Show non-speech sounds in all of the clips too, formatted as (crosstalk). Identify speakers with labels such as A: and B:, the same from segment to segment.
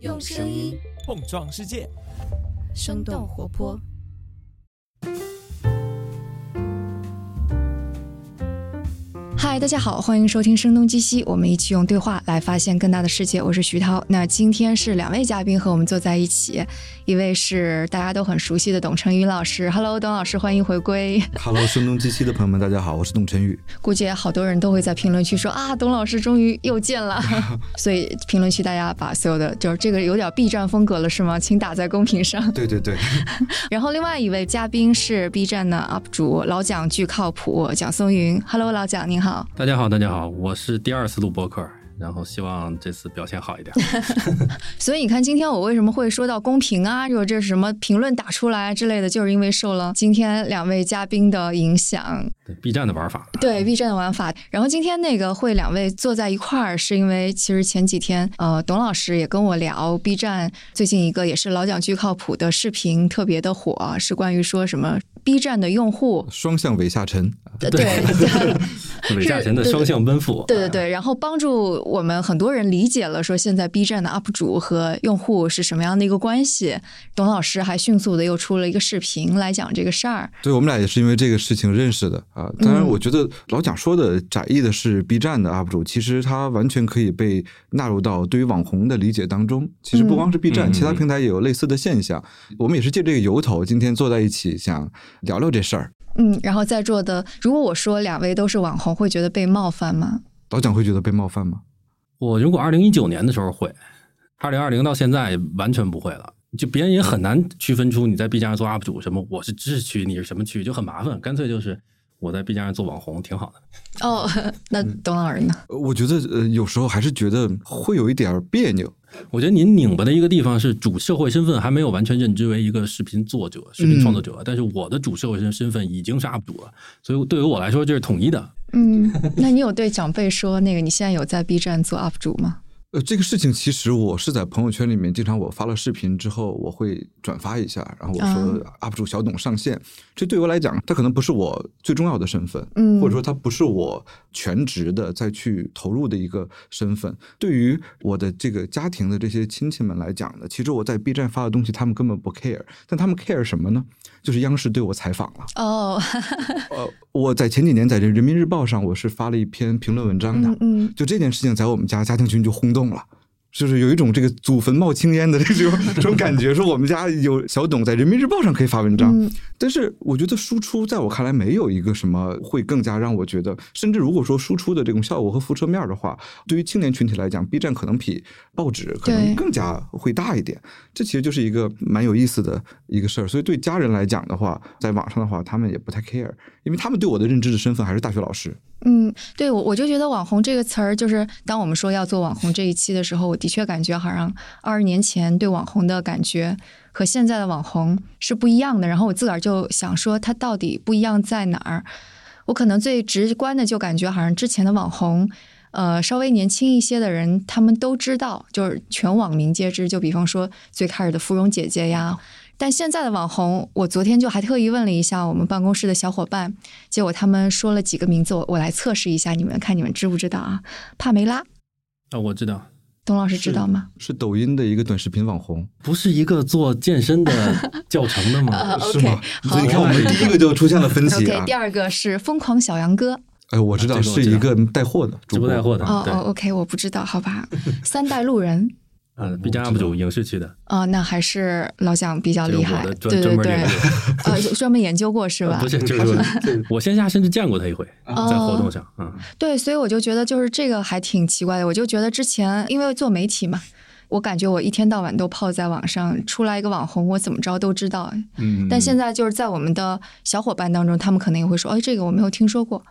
A: 用声音
B: 碰撞世界，
A: 生动活泼。
C: 嗨，大家好，欢迎收听《声东击西》，我们一起用对话来发现更大的世界。我是徐涛。那今天是两位嘉宾和我们坐在一起，一位是大家都很熟悉的董成宇老师。Hello，董老师，欢迎回归。(laughs)
D: Hello，声东击西的朋友们，大家好，我是董晨宇。
C: 估计好多人都会在评论区说啊，董老师终于又见了。(laughs) 所以评论区大家把所有的就是这个有点 B 站风格了是吗？请打在公屏上。
D: 对 (laughs) 对对，
C: 然后另外一位嘉宾是 B 站的 UP 主老蒋巨靠谱蒋松云。Hello，老蒋您好。
E: 大家好，大家好，我是第二次录播客，然后希望这次表现好一点。(laughs)
C: 所以你看，今天我为什么会说到公屏啊，就这什么评论打出来之类的，就是因为受了今天两位嘉宾的影响。
E: 对 B 站的玩法，
C: 对 B 站的玩法。然后今天那个会两位坐在一块儿，是因为其实前几天呃，董老师也跟我聊 B 站最近一个也是老蒋巨靠谱的视频特别的火，是关于说什么 B 站的用户
D: 双向尾下沉，
C: 对对
E: 韦夏晨的双向奔赴。
C: 对对对，然后帮助我们很多人理解了说现在 B 站的 UP 主和用户是什么样的一个关系。董老师还迅速的又出了一个视频来讲这个事儿。
D: 对我们俩也是因为这个事情认识的啊。当然，我觉得老蒋说的窄义的是 B 站的 UP 主，其实他完全可以被纳入到对于网红的理解当中。其实不光是 B 站，
E: 嗯
D: 其他平台也有类似的现象。我们也是借这个由头，今天坐在一起想聊聊这事儿。
C: 嗯，然后在座的，如果我说两位都是网红，会觉得被冒犯吗？
D: 老蒋会觉得被冒犯吗？
E: 我如果二零一九年的时候会，二零二零到现在完全不会了。就别人也很难区分出你在 B 站上做 UP 主什么，我是知识区，你是什么区，就很麻烦。干脆就是我在 B 站上做网红挺好的。
C: 哦，(laughs) 那董老师呢？
D: 呃我觉得呃，有时候还是觉得会有一点别扭。
E: 我觉得您拧巴的一个地方是主社会身份还没有完全认知为一个视频作者、视频创作者，但是我的主社会身身份已经是 UP 主了，所以对于我来说这是统一的。
C: 嗯，那你有对长辈说那个你现在有在 B 站做 UP 主吗？
D: 呃，这个事情其实我是在朋友圈里面，经常我发了视频之后，我会转发一下，然后我说 UP 主小董上线。这对我来讲，他可能不是我最重要的身份，
C: 嗯
D: 或者说他不是我全职的再去投入的一个身份。对于我的这个家庭的这些亲戚们来讲呢，其实我在 B 站发的东西，他们根本不 care，但他们 care 什么呢？就是央视对我采访了。
C: 哦，
D: 呃，我在前几年在这人民日报上，我是发了一篇评论文章的。
C: 嗯嗯，
D: 就这件事情在我们家家庭群就轰动了。就是有一种这个祖坟冒青烟的这种 (laughs) 这种感觉，说我们家有小董在人民日报上可以发文章，
C: 嗯
D: 但是我觉得输出在我看来没有一个什么会更加让我觉得，甚至如果说输出的这种效果和辐射面的话，对于青年群体来讲，B 站可能比报纸可能更加会大一点。这其实就是一个蛮有意思的一个事儿。所以对家人来讲的话，在网上的话，他们也不太 care，因为他们对我的认知的身份还是大学老师。
C: 嗯，对我我就觉得“网红”这个词儿，就是当我们说要做网红这一期的时候，我的确感觉好像二十年前对网红的感觉和现在的网红是不一样的。然后我自个儿就想说，它到底不一样在哪儿？我可能最直观的就感觉，好像之前的网红，呃，稍微年轻一些的人，他们都知道，就是全网民皆知。就比方说最开始的芙蓉姐姐呀。但现在的网红，我昨天就还特意问了一下我们办公室的小伙伴，结果他们说了几个名字，我我来测试一下你们，看你们知不知道啊？帕梅拉，
E: 啊，我知道，
C: 董老师知道吗？
D: 是抖音的一个短视频网红，
E: 不是一个做健身的 (laughs) 教程的吗？
C: 呃
D: 是吗所以你看，我们第一个就出现了分歧
C: OK，
D: 啊
C: 第。二个是疯狂小杨哥，
D: 哎，我知道
E: 这个知道
D: 是一个带货的主播
E: 直播带货的，对
C: 哦哦，，OK，我不知道，好吧。三代路人，
E: 呃，B 站 UP 主影视区的，
C: 哦，那还是老蒋比较厉害，对对对。呃，专门研究过是吧？
E: 呃不是，就是，(laughs) 我线下甚至见过他一回，
C: 哦
E: 在活动上，嗯，
C: 对，所以我就觉得就是这个还挺奇怪的。我就觉得之前因为做媒体嘛，我感觉我一天到晚都泡在网上，出来一个网红，我怎么着都知道。
D: 嗯，
C: 但现在就是在我们的小伙伴当中，他们可能也会说：“哎，这个我没有听说过。”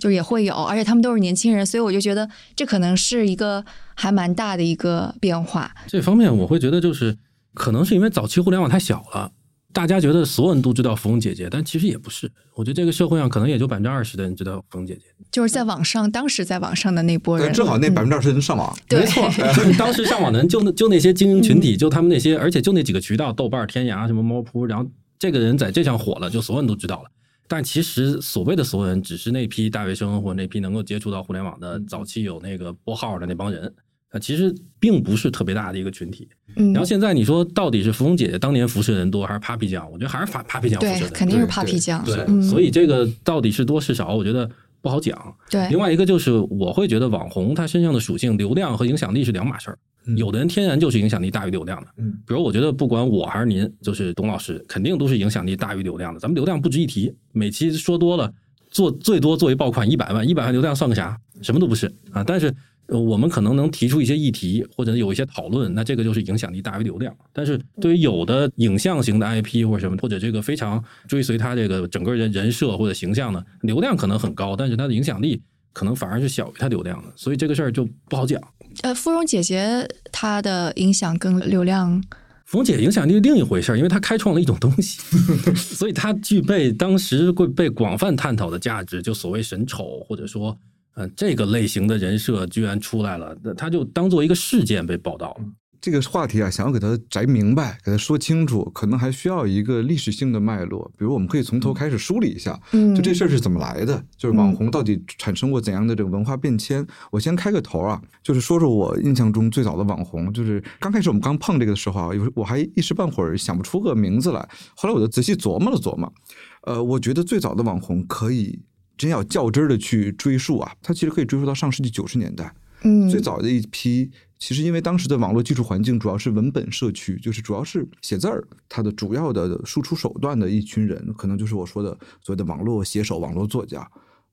C: 就也会有，而且他们都是年轻人，所以我就觉得这可能是一个还蛮大的一个变化。
E: 这方面我会觉得就是，可能是因为早期互联网太小了，大家觉得所有人都知道芙蓉姐姐，但其实也不是。我觉得这个社会上可能也就百分之二十的人知道芙蓉姐姐。
C: 就是在网上，当时在网上的那波人，
D: 但正好那
C: 嗯
D: 百分之二十人上网，
C: 对
E: 没错，就是当时上网的人就那就那些精英群体，就他们那些，而且就那几个渠道，豆瓣、天涯、什么猫扑，然后这个人在这上火了，就所有人都知道了。但其实所谓的所有人，只是那批大学生或那批能够接触到互联网的早期有那个拨号的那帮人。啊，其实并不是特别大的一个群体。
C: 嗯，
E: 然后现在你说到底是芙蓉姐姐当年辐射人多，还是 Papi 酱？我觉得还是 Papi 酱辐射
C: 对，肯定是 Papi 酱，
E: 对，
C: 嗯，
E: 所以这个到底是多是少，我觉得不好讲。
C: 对
E: 另，外一个就是，我会觉得网红他身上的属性，流量和影响力是两码事儿。
D: 嗯
E: 有的人天然就是影响力大于流量的，
D: 嗯，
E: 比如我觉得不管我还是您，就是董老师，肯定都是影响力大于流量的。咱们流量不值一提，每期说多了，做最多做一爆款一百万，一百万流量算个啥？什么都不是啊。但是呃我们可能能提出一些议题，或者有一些讨论，那这个就是影响力大于流量。但是对于有的影像型的 IP 或者什么，或者这个非常追随他这个整个人人设或者形象的，流量可能很高，但是它的影响力可能反而是小于它流量的，所以这个事儿就不好讲。
C: 呃，芙蓉姐姐她的影响跟流量，
E: 芙蓉姐影响力另一回事儿，因为她开创了一种东西，(laughs) 所以她具备当时会被广泛探讨的价值，就所谓审丑，或者说，嗯，这个类型的人设居然出来了，那她就当做一个事件被报道了。
D: 这个话题啊，想要给它摘明白，给它说清楚，可能还需要一个历史性的脉络。比如，我们可以从头开始梳理一下，
C: 嗯，
D: 就这事儿是怎么来的，就是网红到底产生过怎样的这个文化变迁。我先开个头啊，就是说说我印象中最早的网红，就是刚开始我们刚碰这个的时候啊，有时我还一时半会儿想不出个名字来，后来我就仔细琢磨了琢磨，呃，我觉得最早的网红可以真要较真儿的去追溯啊，它其实可以追溯到上世纪九十年代。
C: 嗯，
D: 最早的一批，其实因为当时的网络技术环境主要是文本社区，就是主要是写字儿，它的主要的输出手段的一群人，可能就是我说的所谓的网络写手、网络作家。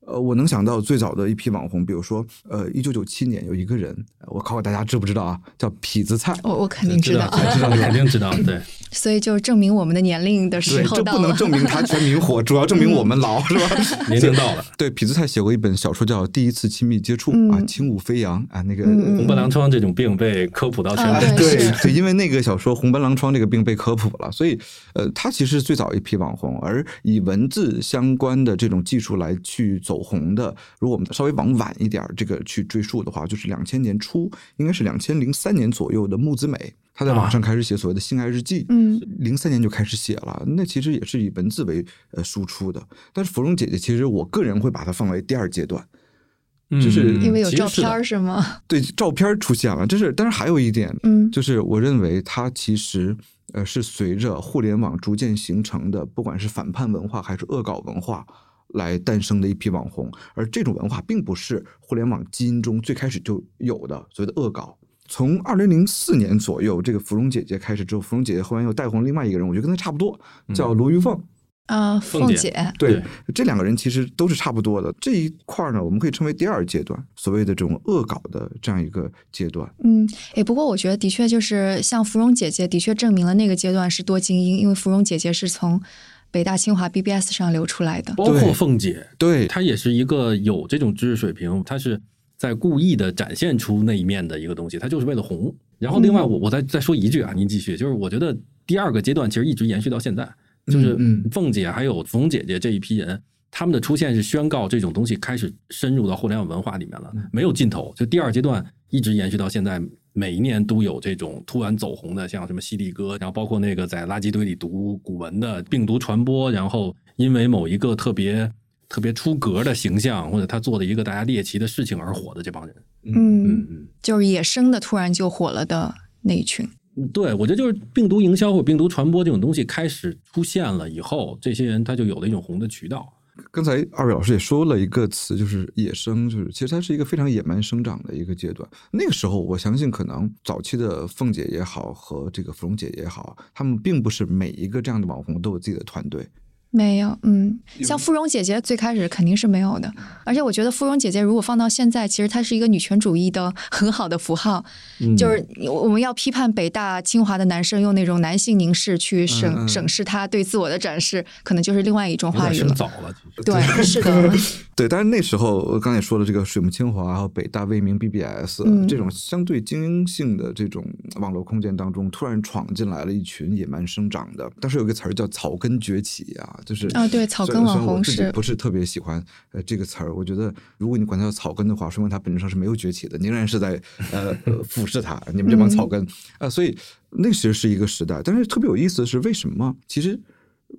D: 呃，我能想到最早的一批网红，比如说，呃，一九九七年有一个人，我考考大家知不知道啊？叫痞子蔡。
C: 我我肯定知道，
E: 知道，肯定知道，对。(laughs)
C: 所以就证明我们的年龄的时候到了。
D: 不能证明他全民火，主要证明我们老，是吧？(laughs)
E: 年龄到了，
D: 对，痞子蔡写过一本小说叫《第一次亲密接触》
C: 嗯
D: 啊，轻舞飞扬啊，那个
E: 红斑狼疮这种病被科普到全
C: 啊
E: 国。(laughs)
C: 对
D: 对因为那个小说《红斑狼疮》这个病被科普了，所以呃，他其实是最早一批网红，而以文字相关的这种技术来去走红的，如果我们稍微往晚一点儿这个去追溯的话，就是两千年初，应该是两千零三年左右的木子美，他在网上开始写所谓的性爱日记，
C: 嗯，
D: 零三年就开始写了，那其实也是以文字为呃输出的。但是芙蓉姐姐，其实我个人会把它放为第二阶段，就是
E: 嗯
C: 因为有照片是吗？
D: 对，照片出现了，这是，但是还有一点，
C: 嗯
D: 就是我认为它其实呃是随着互联网逐渐形成的，不管是反叛文化还是恶搞文化来诞生的一批网红，而这种文化并不是互联网基因中最开始就有的所谓的恶搞。从二零零四年左右，这个芙蓉姐姐开始之后，芙蓉姐姐后来又带红另外一个人，我觉得跟她差不多，叫罗玉凤。
C: 啊，
E: 凤姐
C: 凤姐，
D: 对，这两个人其实都是差不多的。这一块儿呢，我们可以称为第二阶段，所谓的这种恶搞的这样一个阶段。
C: 嗯，诶，不过我觉得的确就是像芙蓉姐姐，的确证明了那个阶段是多精英，因为芙蓉姐姐是从北大、清华、BBS 上流出来的。
E: 包括凤姐，
D: 对，
E: 她也是一个有这种知识水平，她是在故意的展现出那一面的一个东西，她就是为了红。然后另外我我再再说一句啊，您继续，就是我觉得第二个阶段其实一直延续到现在，就是凤姐还有冯姐姐这一批人。他们的出现是宣告这种东西开始深入到互联网文化里面了，没有尽头。就第二阶段一直延续到现在，每一年都有这种突然走红的，像什么犀利哥，然后包括那个在垃圾堆里读古文的病毒传播，然后因为某一个特别特别出格的形象，或者他做的一个大家猎奇的事情而火的这帮人。
C: 嗯，
E: 嗯嗯。
C: 就是野生的突然就火了的那一群。
E: 对，我觉得就是病毒营销或者病毒传播这种东西开始出现了以后，这些人他就有了一种红的渠道。
D: 刚才二位老师也说了一个词，就是野生，就是其实它是一个非常野蛮生长的一个阶段。那个时候，我相信可能早期的凤姐也好和这个芙蓉姐也好，他们并不是每一个这样的网红都有自己的团队。
C: 没有，嗯，像芙蓉姐姐最开始肯定是没有的，而且我觉得芙蓉姐姐如果放到现在，其实她是一个女权主义的 (laughs) 很好的符号，
E: 嗯
C: 就是我们要批判北大、清华的男生用那种男性凝视去审、
D: 嗯嗯
C: 审视他对自我的展示，可能就是另外一种话语了。
E: 早了，其实。
C: 对，是的，(laughs)
D: 对，但是那时候我刚才也说了，这个水木清华和北大、未名 BBS、
C: 嗯
D: 这种相对精英性的这种网络空间当中，突然闯进来了一群野蛮生长的。当时有个词儿叫“草根崛起”啊，就是
C: 啊对草根网红是
D: 不是特别喜欢呃这个词儿。我觉得如果你管它叫草根的话，说明它本质上是没有崛起的，你仍然是在呃呃俯视它，你们这帮草根啊、所以那其实是一个时代。但是特别有意思的是，为什么其实？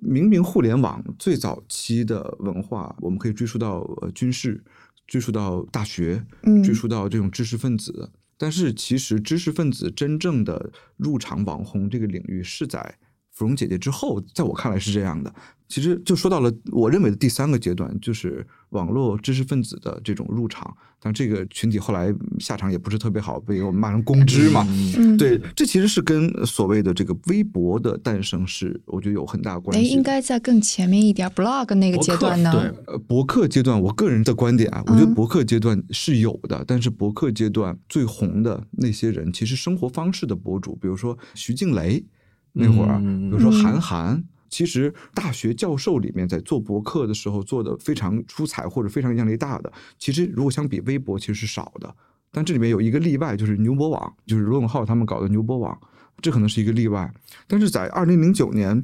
D: 明明互联网最早期的文化，我们可以追溯到呃军事，追溯到大学，
C: 嗯
D: 追溯到这种知识分子。但是其实知识分子真正的入场网红这个领域是在芙蓉姐姐之后，在我看来是这样的。其实就说到了我认为的第三个阶段，就是网络知识分子的这种入场。但这个群体后来下场也不是特别好，被我们骂成公知嘛。
C: 嗯，
D: 对，这其实是跟所谓的这个微博的诞生是，我觉得有很大关
C: 哎，
D: 系的。
C: 应该在更前面一点，blog 那个阶段呢？
E: 对，
D: 呃，博客阶段，我个人的观点啊，我觉得
C: 嗯
D: 博客阶段是有的，但是博客阶段最红的那些人，其实生活方式的博主，比如说徐静蕾那会儿，
E: 嗯
D: 比如说
C: 嗯
D: 韩寒。其实，大学教授里面在做博客的时候做的非常出彩或者非常影响力大的，其实如果相比微博，其实是少的。但这里面有一个例外，就是牛博网，就是罗永浩他们搞的牛博网，这可能是一个例外。但是在二零零九年，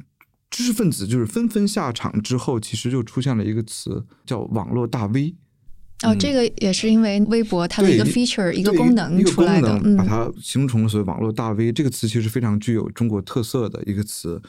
D: 知识分子就是纷纷下场之后，其实就出现了一个词叫“网络大 V”。
C: 哦，这个也是因为微博它的一个 feature 一个功能出来的，嗯
D: 把，它形容成所谓“网络大 V” 这个词，其实非常具有中国特色的一个词。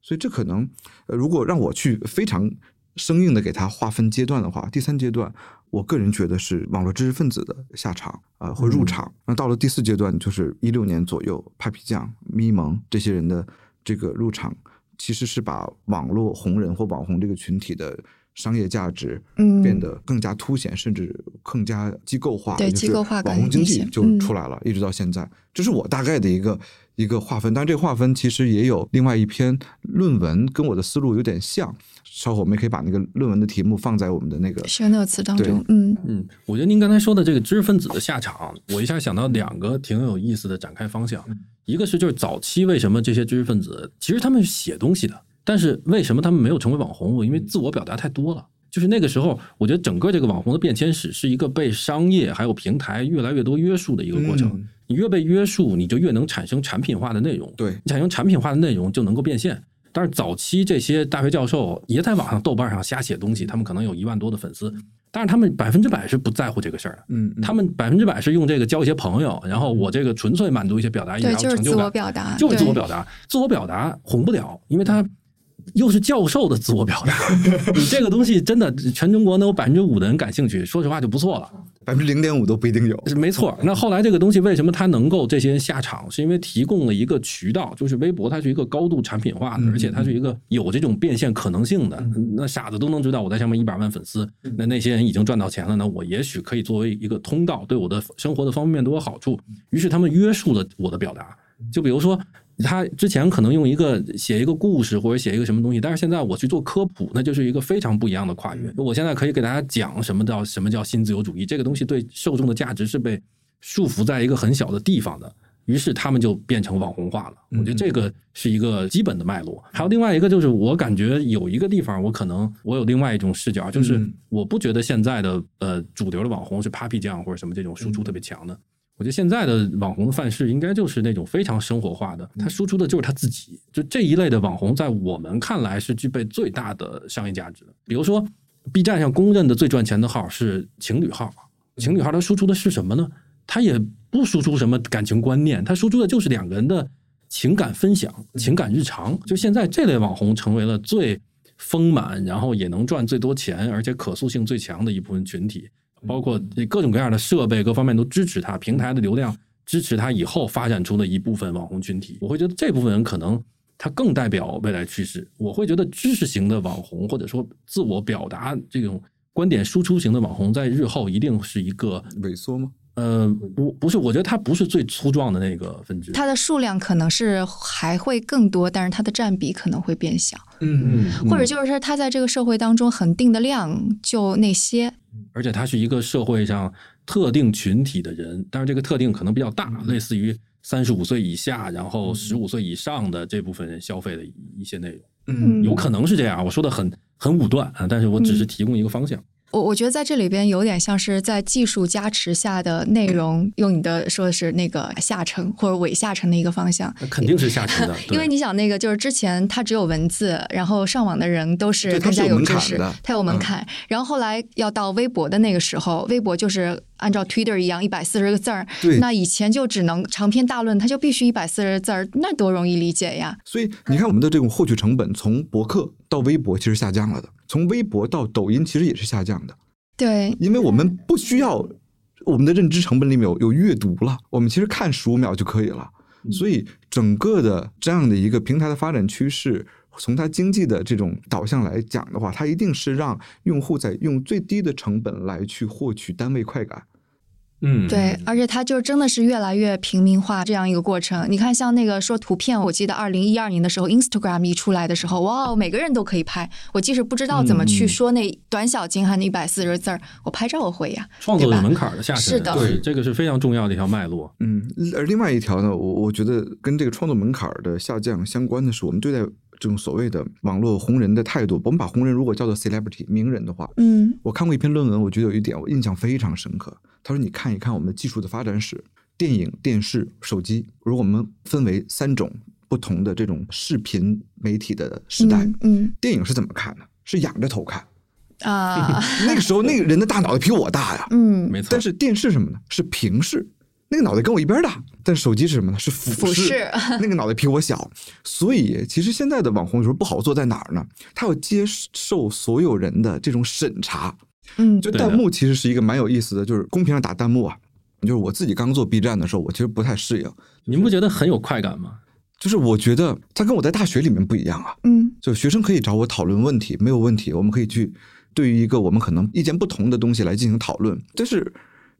D: 所以这可能，呃，如果让我去非常生硬的给它划分阶段的话，第三阶段，我个人觉得是网络知识分子的下场啊、呃、或入场。那、到了第四阶段，就是一六年左右，Papi 酱、咪蒙这些人的这个入场，其实是把网络红人或网红这个群体的商业价值
C: 嗯
D: 变得更加凸显，甚至更加机构化，
C: 对机构化感
D: 网红经济就
C: 嗯
D: 出来了，一直到现在，这是我大概的一个一个划分。但这个划分其实也有另外一篇论文，跟我的思路有点像。稍后我们也可以把那个论文的题目放在我们的那个
C: show notes 当中，嗯
E: 嗯，我觉得您刚才说的这个知识分子的下场，我一下想到两个挺有意思的展开方向。一个是就是早期为什么这些知识分子其实他们是写东西的，但是为什么他们没有成为网红？因为自我表达太多了。就是那个时候，我觉得整个这个网红的变迁史是一个被商业还有平台越来越多约束的一个过程。
D: 嗯
E: 你越被约束，你就越能产生产品化的内容。
D: 对
E: 你产生产品化的内容就能够变现。但是早期这些大学教授也在网上、豆瓣上瞎写东西，他们可能有一万多的粉丝，但是他们百分之百是不在乎这个事儿的。
D: 嗯，嗯
E: 他们百分之百是用这个交一些朋友，然后我这个纯粹满足一些表达欲，
C: 对，
E: 然后
C: 就是自我
E: 成就感，
C: 表达，
E: 就是自我表达。自我表达红不了，因为他又是教授的自我表达。(laughs) 你这个东西真的全中国能有百分之五的人感兴趣，说实话就不错了。
D: 百分之零点五都不一定有。
E: 没错。那后来这个东西为什么它能够这些人下场，是因为提供了一个渠道，就是微博，它是一个高度产品化的，而且它是一个有这种变现可能性的。那傻子都能知道我在上面一百万粉丝，那那些人已经赚到钱了，那我也许可以作为一个通道，对我的生活的方面面都有好处。于是他们约束了我的表达，就比如说。他之前可能用一个写一个故事或者写一个什么东西，但是现在我去做科普，那就是一个非常不一样的跨越。我现在可以给大家讲什么叫什么叫新自由主义，这个东西对受众的价值是被束缚在一个很小的地方的，于是他们就变成网红化了。我觉得这个是一个基本的脉络。还有另外一个就是，我感觉有一个地方，我可能我有另外一种视角，就是
D: 嗯
E: 我不觉得现在的呃主流的网红是 Papi 酱或者什么这种输出特别强的。我觉得现在的网红的范式应该就是那种非常生活化的，他输出的就是他自己。就这一类的网红，在我们看来是具备最大的商业价值的。比如说，B 站上公认的最赚钱的号是情侣号，情侣号它输出的是什么呢？它也不输出什么感情观念，它输出的就是两个人的情感分享、情感日常。就现在这类网红成为了最丰满，然后也能赚最多钱，而且可塑性最强的一部分群体。包括各种各样的设备，各方面都支持它，平台的流量支持它以后发展出的一部分网红群体。我会觉得这部分人可能他更代表未来趋势。我会觉得知识型的网红，或者说自我表达这种观点输出型的网红，在日后一定是一个
D: 萎缩吗？
E: 呃，不不是，我觉得它不是最粗壮的那个分支。
C: 它的数量可能是还会更多，但是它的占比可能会变小，
D: 嗯嗯
C: 或者就是说它在这个社会当中恒定的量就那些，
E: 而且他是一个社会上特定群体的人，但是这个特定可能比较大，类似于三十五岁以下，然后十五岁以上的这部分人消费的一些内容，
D: 嗯
E: 有可能是这样。我说的很很武断啊，但是我只是提供一个方向。
C: 我我觉得在这里边有点像是在技术加持下的内容，用你的说的是那个下沉或者伪下沉的一个方向。
E: 那肯定是下沉的，(laughs)
C: 因为你想，那个就是之前它只有文字，然后上网的人都是更加有知识它有门槛。然后后来要到微博的那个时候，微博就是按照 Twitter 一样一百四十个字儿，那以前就只能长篇大论，它就必须一百四十字儿，那多容易理解呀！
D: 所以你看，我们的这种获取成本从博客到微博其实下降了的，从微博到抖音其实也是下降的，
C: 对，
D: 因为我们不需要我们的认知成本里面有有阅读了，我们其实看十五秒就可以了。所以整个的这样的一个平台的发展趋势，从它经济的这种导向来讲的话，它一定是让用户在用最低的成本来去获取单位快感。
E: 嗯，
C: 对，而且它就真的是越来越平民化这样一个过程。你看，像那个说图片，我记得二零一二年的时候，Instagram 一出来的时候，哇，每个人都可以拍。我即使不知道怎么去说那短小精悍的一百四十字儿，我拍照我会呀。
E: 创作有门槛的下沉，
C: 是的
E: 对，这个是非常重要的一条脉络。
D: 嗯，而另外一条呢，我我觉得跟这个创作门槛的下降相关的是，我们对待这种所谓的网络红人的态度。我们把红人如果叫做 celebrity 名人的话，
C: 嗯
D: 我看过一篇论文，我觉得有一点我印象非常深刻。他说：“你看一看我们的技术的发展史，电影、电视、手机，如果我们分为三种不同的这种视频媒体的时代，
C: 嗯嗯
D: 电影是怎么看的？是仰着头看。
C: 啊 (laughs)
D: 那个时候那个人的大脑袋比我大呀。
C: 嗯
E: 没错
D: 但，是电视什么呢？是平视，那个脑袋跟我一边大。但手机是什么呢？是俯
C: 俯视
D: 那个脑袋比我小。所以其实现在的网红有时候不好做在哪儿呢？他要接受所有人的这种审查。
C: 嗯
D: 就弹幕其实是一个蛮有意思的，就是公屏上打弹幕啊。就是我自己刚做 B 站的时候，我其实不太适应。
E: 您不觉得很有快感吗？
D: 就是我觉得它跟我在大学里面不一样啊。
C: 嗯
D: 就学生可以找我讨论问题，没有问题，我们可以去对于一个我们可能意见不同的东西来进行讨论。但是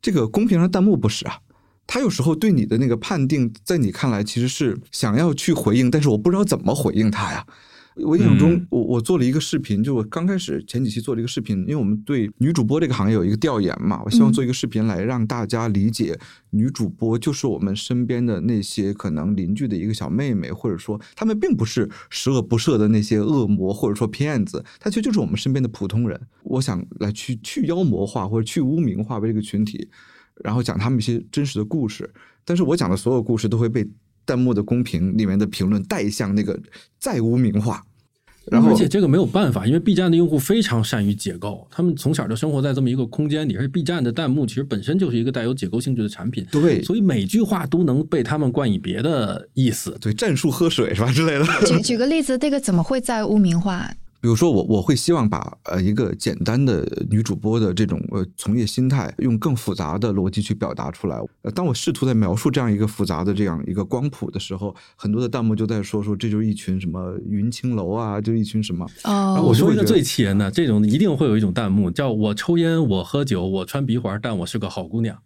D: 这个公屏上弹幕不是啊，他有时候对你的那个判定，在你看来其实是想要去回应，但是我不知道怎么回应他呀。我印象中
E: 嗯，
D: 我我做了一个视频，就我刚开始前几期做了一个视频，因为我们对女主播这个行业有一个调研嘛，我希望做一个视频来让大家理解女主播就是我们身边的那些可能邻居的一个小妹妹，或者说她们并不是十恶不赦的那些恶魔或者说骗子，她其实就是我们身边的普通人。我想来去去妖魔化或者去污名化这个群体，然后讲他们一些真实的故事，但是我讲的所有故事都会被弹幕的公屏里面的评论带向那个再污名化。然后
E: 而且这个没有办法，因为 B 站的用户非常善于解构，他们从小就生活在这么一个空间里，而且 B 站的弹幕其实本身就是一个带有解构性质的产品，
D: 对
E: 所以每句话都能被他们冠以别的意思。
D: 对战术喝水是吧之类的。
C: 举举个例子，这个怎么会在污名化？
D: 比如说我我会希望把呃一个简单的女主播的这种呃从业心态，用更复杂的逻辑去表达出来。呃，当我试图在描述这样一个复杂的这样一个光谱的时候，很多的弹幕就在说说这就是一群什么云青楼啊，就一群什么。
C: 哦，
E: 我说一个最气人的，这种一定会有一种弹幕，叫我抽烟，我喝酒，我穿鼻环，但我是个好姑娘。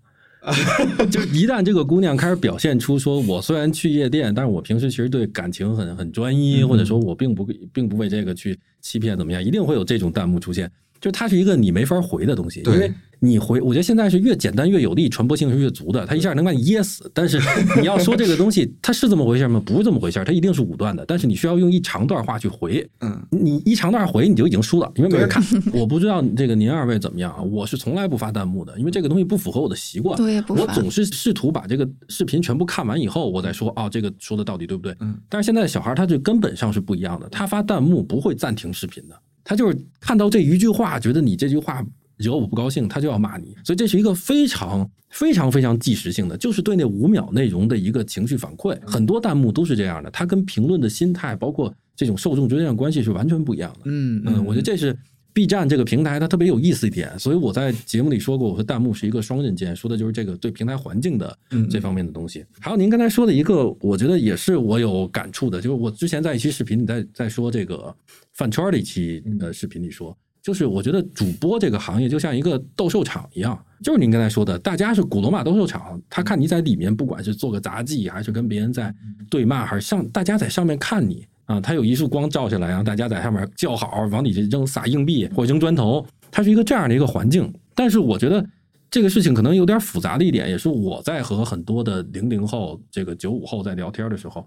E: (laughs) 就一旦这个姑娘开始表现出说，我虽然去夜店，但是我平时其实对感情很很专一，或者说我并不并不为这个去欺骗怎么样，一定会有这种弹幕出现。就它是一个你没法回的东西，因为你回，我觉得现在是越简单越有力，传播性是越足的，它一下能把你噎死。但是你要说这个东西它是这么回事吗？不是这么回事，它一定是武断的。但是你需要用一长段话去回，
D: 嗯，
E: 你一长段回你就已经输了，因为没人看。我不知道这个您二位怎么样啊？我是从来不发弹幕的，因为这个东西不符合我的习惯。
C: 对
E: 我总是试图把这个视频全部看完以后，我再说哦，这个说的到底对不对？
D: 嗯。
E: 但是现在的小孩他就根本上是不一样的，他发弹幕不会暂停视频的，他就是看到这一句话，觉得你这句话惹我不高兴，他就要骂你。所以这是一个非常非常非常即时性的，就是对那五秒内容的一个情绪反馈。很多弹幕都是这样的，它跟评论的心态，包括这种受众之间的关系是完全不一样的。
D: 嗯
E: 嗯，我觉得这是 B 站这个平台它特别有意思一点，所以我在节目里说过，我说弹幕是一个双刃剑，说的就是这个对平台环境的这方面的东西。还有您刚才说的一个，我觉得也是我有感触的，就是我之前在一期视频里在在说这个饭圈的一期呃视频里说。就是我觉得主播这个行业就像一个斗兽场一样，就是您刚才说的，大家是古罗马斗兽场，他看你在里面，不管是做个杂技，还是跟别人在对骂，还是上大家在上面看你啊，他有一束光照下来，然后大家在上面叫好，往里扔撒硬币或者扔砖头，它是一个这样的一个环境。但是我觉得这个事情可能有点复杂的一点，也是我在和很多的零零后、这个九五后在聊天的时候，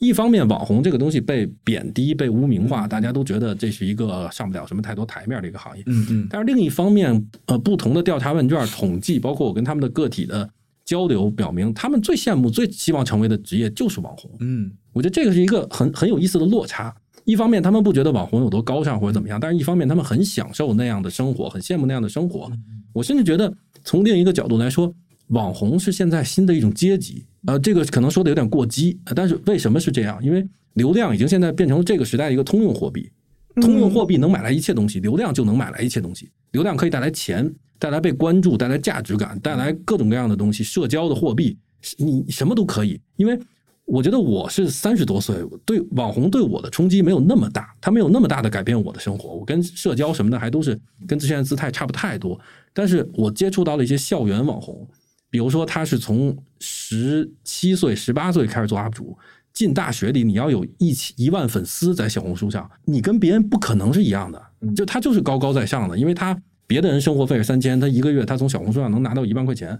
E: 一方面网红这个东西被贬低、被污名化，大家都觉得这是一个上不了什么太多台面的一个行业。
D: 嗯嗯
E: 但是另一方面，呃，不同的调查问卷统计，包括我跟他们的个体的交流，表明他们最羡慕、最希望成为的职业就是网红。
D: 嗯
E: 我觉得这个是一个很很有意思的落差。一方面，他们不觉得网红有多高尚或者怎么样，但是一方面，他们很享受那样的生活，很羡慕那样的生活。我甚至觉得，从另一个角度来说，网红是现在新的一种阶级。呃，这个可能说的有点过激，呃但是为什么是这样？因为流量已经现在变成了这个时代的一个通用货币。通用货币能买来一切东西，流量就能买来一切东西。流量可以带来钱，带来被关注，带来价值感，带来各种各样的东西，社交的货币，你什么都可以。因为我觉得我是三十多岁，对网红对我的冲击没有那么大，它没有那么大的改变我的生活。我跟社交什么的还都是跟之前的姿态差不太多。但是我接触到了一些校园网红，比如说他是从十七岁、十八岁开始做 UP 主。进大学里，你要有一起一万粉丝在小红书上，你跟别人不可能是一样的，就他就是高高在上的，因为他别的人生活费是三千，他一个月他从小红书上能拿到一万块钱。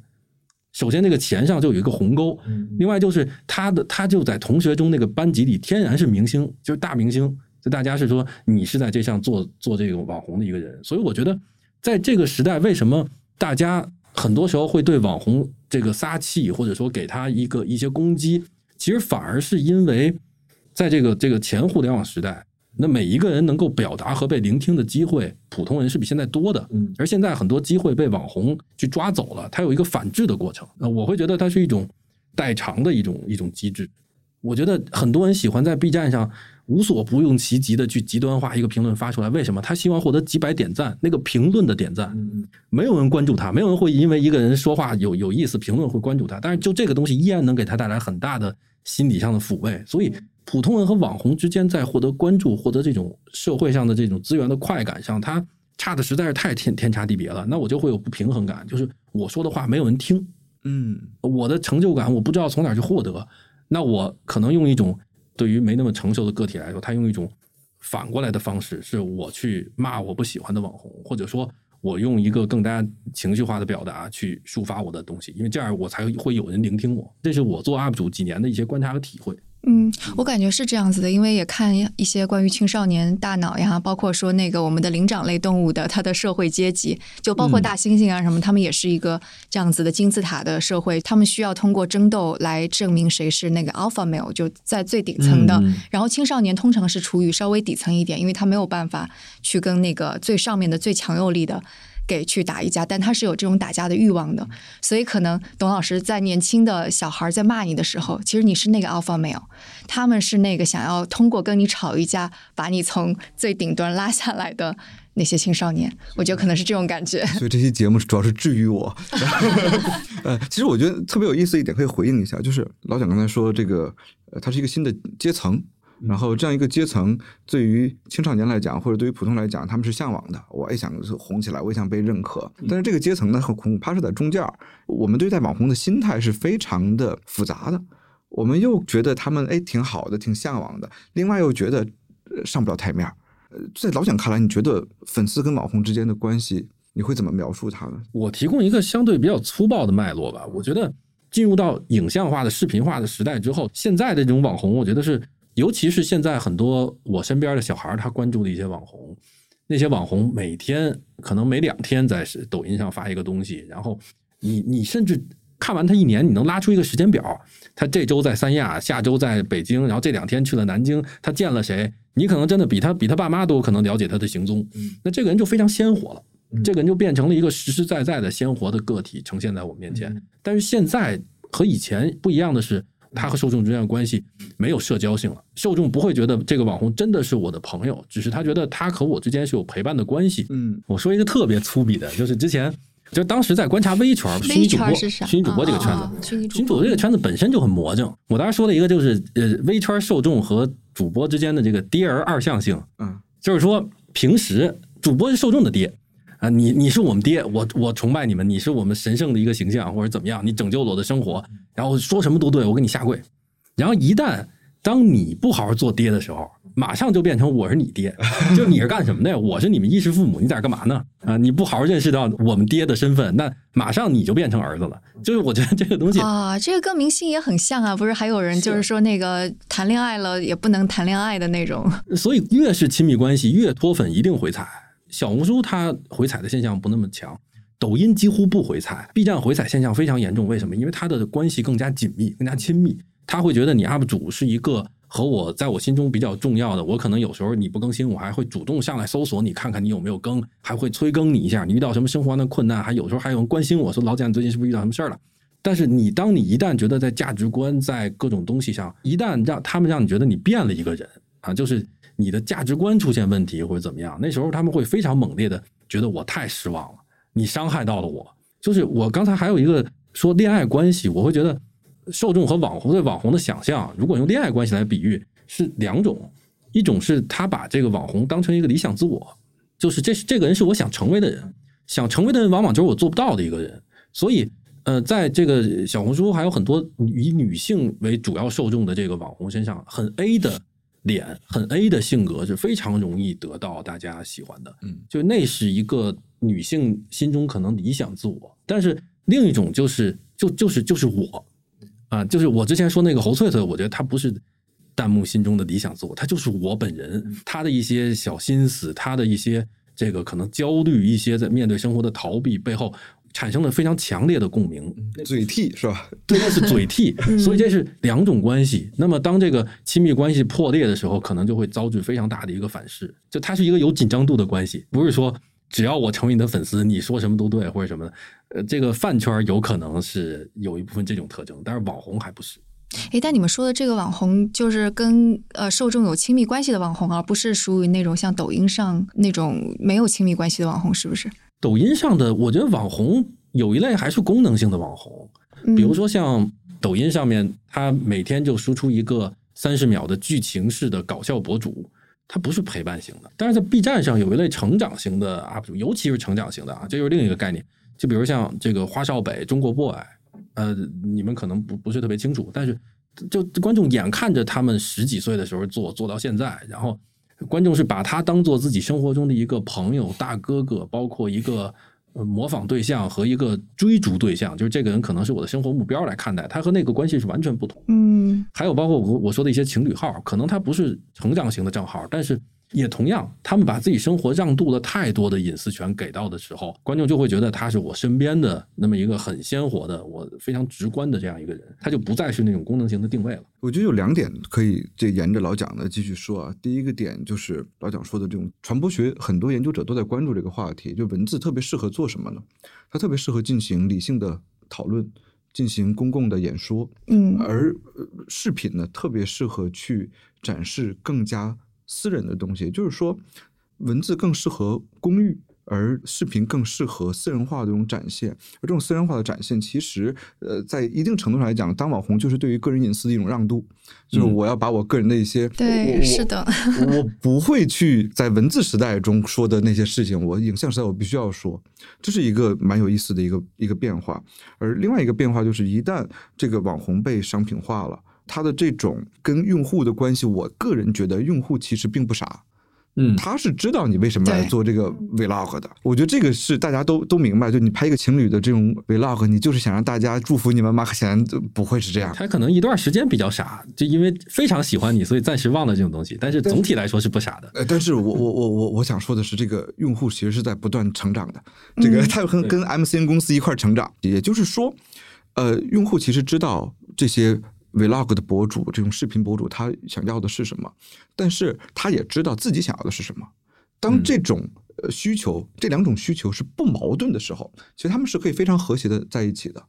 E: 首先，那个钱上就有一个鸿沟，另外就是他的他就在同学中那个班级里天然是明星，就是大明星，就大家是说你是在这项做做这个网红的一个人，所以我觉得在这个时代，为什么大家很多时候会对网红这个撒气，或者说给他一个一些攻击？其实反而是因为，在这个这个前互联网时代，那每一个人能够表达和被聆听的机会，普通人是比现在多的。嗯，而现在很多机会被网红去抓走了，它有一个反制的过程。那我会觉得它是一种代偿的一种一种机制。我觉得很多人喜欢在 B 站上无所不用其极的去极端化一个评论发出来，为什么？他希望获得几百点赞，那个评论的点赞，没有人关注他，没有人会因为一个人说话有有意思，评论会关注他。但是就这个东西依然能给他带来很大的。心理上的抚慰，所以普通人和网红之间在获得关注、获得这种社会上的这种资源的快感上，他差的实在是太天天差地别了。那我就会有不平衡感，就是我说的话没有人听，
D: 嗯，
E: 我的成就感我不知道从哪去获得。那我可能用一种对于没那么成熟的个体来说，他用一种反过来的方式，是我去骂我不喜欢的网红，或者说。我用一个更加情绪化的表达去抒发我的东西，因为这样我才会有人聆听我。这是我做 UP 主几年的一些观察和体会。
C: 嗯，我感觉是这样子的，因为也看一些关于青少年大脑呀，包括说那个我们的灵长类动物的它的社会阶级，就包括大猩猩啊什么，他们也是一个这样子的金字塔的社会，他们需要通过争斗来证明谁是那个 alpha male，就在最顶层的。然后青少年通常是处于稍微底层一点，因为他没有办法去跟那个最上面的最强有力的。给去打一架，但他是有这种打架的欲望的，所以可能董老师在年轻的小孩在骂你的时候，其实你是那个 alpha male，他们是那个想要通过跟你吵一架把你从最顶端拉下来的那些青少年，我觉得可能是这种感觉。
D: 所以这期节目主要是治愈我。(laughs) 呃，其实我觉得特别有意思一点，可以回应一下，就是老蒋刚才说这个，呃，它是一个新的阶层。然后这样一个阶层，对于青少年来讲，或者对于普通来讲，他们是向往的。我也想红起来，我也想被认可。但是这个阶层呢，恐怕是在中间儿。我们对待网红的心态是非常的复杂的。我们又觉得他们哎挺好的，挺向往的。另外又觉得上不了台面儿。呃，在老蒋看来，你觉得粉丝跟网红之间的关系，你会怎么描述他们？
E: 我提供一个相对比较粗暴的脉络吧。我觉得进入到影像化的、视频化的时代之后，现在的这种网红，我觉得是。尤其是现在很多我身边的小孩他关注的一些网红，那些网红每天可能每两天在抖音上发一个东西，然后你你甚至看完他一年，你能拉出一个时间表，他这周在三亚，下周在北京，然后这两天去了南京，他见了谁？你可能真的比他比他爸妈都可能了解他的行踪。那这个人就非常鲜活了，这个人就变成了一个实实在在的鲜活的个体呈现在我面前。但是现在和以前不一样的是。他和受众之间的关系没有社交性了，受众不会觉得这个网红真的是我的朋友，只是他觉得他和我之间是有陪伴的关系。
D: 嗯，
E: 我说一个特别粗鄙的，就是之前就当时在观察微圈虚拟主播、虚拟主播这个圈子，虚拟主播这个圈子本身就很魔怔。我当时说了一个，就是呃，微圈受众和主播之间的这个爹儿二向性。
D: 嗯，
E: 就是说平时主播是受众的爹。啊，你你是我们爹，我我崇拜你们，你是我们神圣的一个形象，或者怎么样？你拯救了我的生活，然后说什么都对，我给你下跪。然后一旦当你不好好做爹的时候，马上就变成我是你爹，(laughs) 就你是干什么的呀？我是你们衣食父母，你在这干嘛呢？啊，你不好好认识到我们爹的身份，那马上你就变成儿子了。就是我觉得这个东西
C: 啊，这个跟明星也很像啊，不是还有人就是说那个谈恋爱了也不能谈恋爱的那种。
E: 所以越是亲密关系，越脱粉一定回踩。小红书它回踩的现象不那么强，抖音几乎不回踩，B 站回踩现象非常严重。为什么？因为它的关系更加紧密、更加亲密。他会觉得你 UP 主是一个和我在我心中比较重要的。我可能有时候你不更新，我还会主动上来搜索你，看看你有没有更，还会催更你一下。你遇到什么生活上的困难，还有时候还有人关心我说：“老蒋，你最近是不是遇到什么事儿了？”但是你当你一旦觉得在价值观、在各种东西上，一旦让他们让你觉得你变了一个人啊，就是。你的价值观出现问题或者怎么样，那时候他们会非常猛烈的觉得我太失望了，你伤害到了我。就是我刚才还有一个说恋爱关系，我会觉得受众和网红对网红的想象，如果用恋爱关系来比喻，是两种，一种是他把这个网红当成一个理想自我，就是这是这个人是我想成为的人，想成为的人往往就是我做不到的一个人，所以。呃，在这个小红书还有很多以女性为主要受众的这个网红身上，很 A 的脸，很 A 的性格是非常容易得到大家喜欢的。
D: 嗯，
E: 就那是一个女性心中可能理想自我，但是另一种就是就就是就是我啊，就是我之前说那个侯翠翠，我觉得她不是弹幕心中的理想自我，她就是我本人，她的一些小心思，她的一些这个可能焦虑，一些在面对生活的逃避背后。产生了非常强烈的共鸣，
D: 嘴替是吧？
E: 对，那是嘴替，(laughs) 所以这是两种关系。那么当这个亲密关系破裂的时候，可能就会遭致非常大的一个反噬。就它是一个有紧张度的关系，不是说只要我成为你的粉丝，你说什么都对或者什么的。呃，这个饭圈有可能是有一部分这种特征，但是网红还不是。
C: 哎，但你们说的这个网红，就是跟呃受众有亲密关系的网红，而不是属于那种像抖音上那种没有亲密关系的网红，是不是？
E: 抖音上的，我觉得网红有一类还是功能性的网红，比如说像抖音上面，他每天就输出一个三十秒的剧情式的搞笑博主，他不是陪伴型的。但是在 B 站上有一类成长型的 UP 主，尤其是成长型的啊，这就是另一个概念。就比如像这个花少北、中国 boy，呃，你们可能不不是特别清楚，但是就观众眼看着他们十几岁的时候做做到现在，然后。观众是把他当做自己生活中的一个朋友、大哥哥，包括一个模仿对象和一个追逐对象，就是这个人可能是我的生活目标来看待，他和那个关系是完全不同。
C: 嗯，
E: 还有包括我我说的一些情侣号，可能他不是成长型的账号，但是。也同样，他们把自己生活让渡了太多的隐私权给到的时候，观众就会觉得他是我身边的那么一个很鲜活的、我非常直观的这样一个人，他就不再是那种功能型的定位了。
D: 我觉得有两点可以这沿着老蒋的继续说啊。第一个点就是老蒋说的这种传播学，很多研究者都在关注这个话题，就文字特别适合做什么呢？它特别适合进行理性的讨论，进行公共的演说。
C: 嗯，
D: 而视频呢，特别适合去展示更加。私人的东西，就是说，文字更适合公寓，而视频更适合私人化的这种展现。而这种私人化的展现，其实，呃，在一定程度上来讲，当网红就是对于个人隐私的一种让渡，就是我要把我个人的一些，
C: 对，是的，
D: 我不会去在文字时代中说的那些事情，我影像时代我必须要说，这是一个蛮有意思的一个一个变化。而另外一个变化就是，一旦这个网红被商品化了。他的这种跟用户的关系，我个人觉得用户其实并不傻，
E: 嗯，
D: 他是知道你为什么来做这个 vlog 的。我觉得这个是大家都都明白，就你拍一个情侣的这种 vlog，你就是想让大家祝福你们吗？显然不会是这样。
E: 他可能一段时间比较傻，就因为非常喜欢你，所以暂时忘了这种东西。但是总体来说是不傻的。
D: 呃，但是我我我我我想说的是，这个用户其实是在不断成长的。这个他跟跟 MCN 公司一块成长，也就是说，呃，用户其实知道这些。Vlog 的博主，这种视频博主，他想要的是什么？但是他也知道自己想要的是什么。当这种呃需求，这两种需求是不矛盾的时候，其实他们是可以非常和谐的在一起的。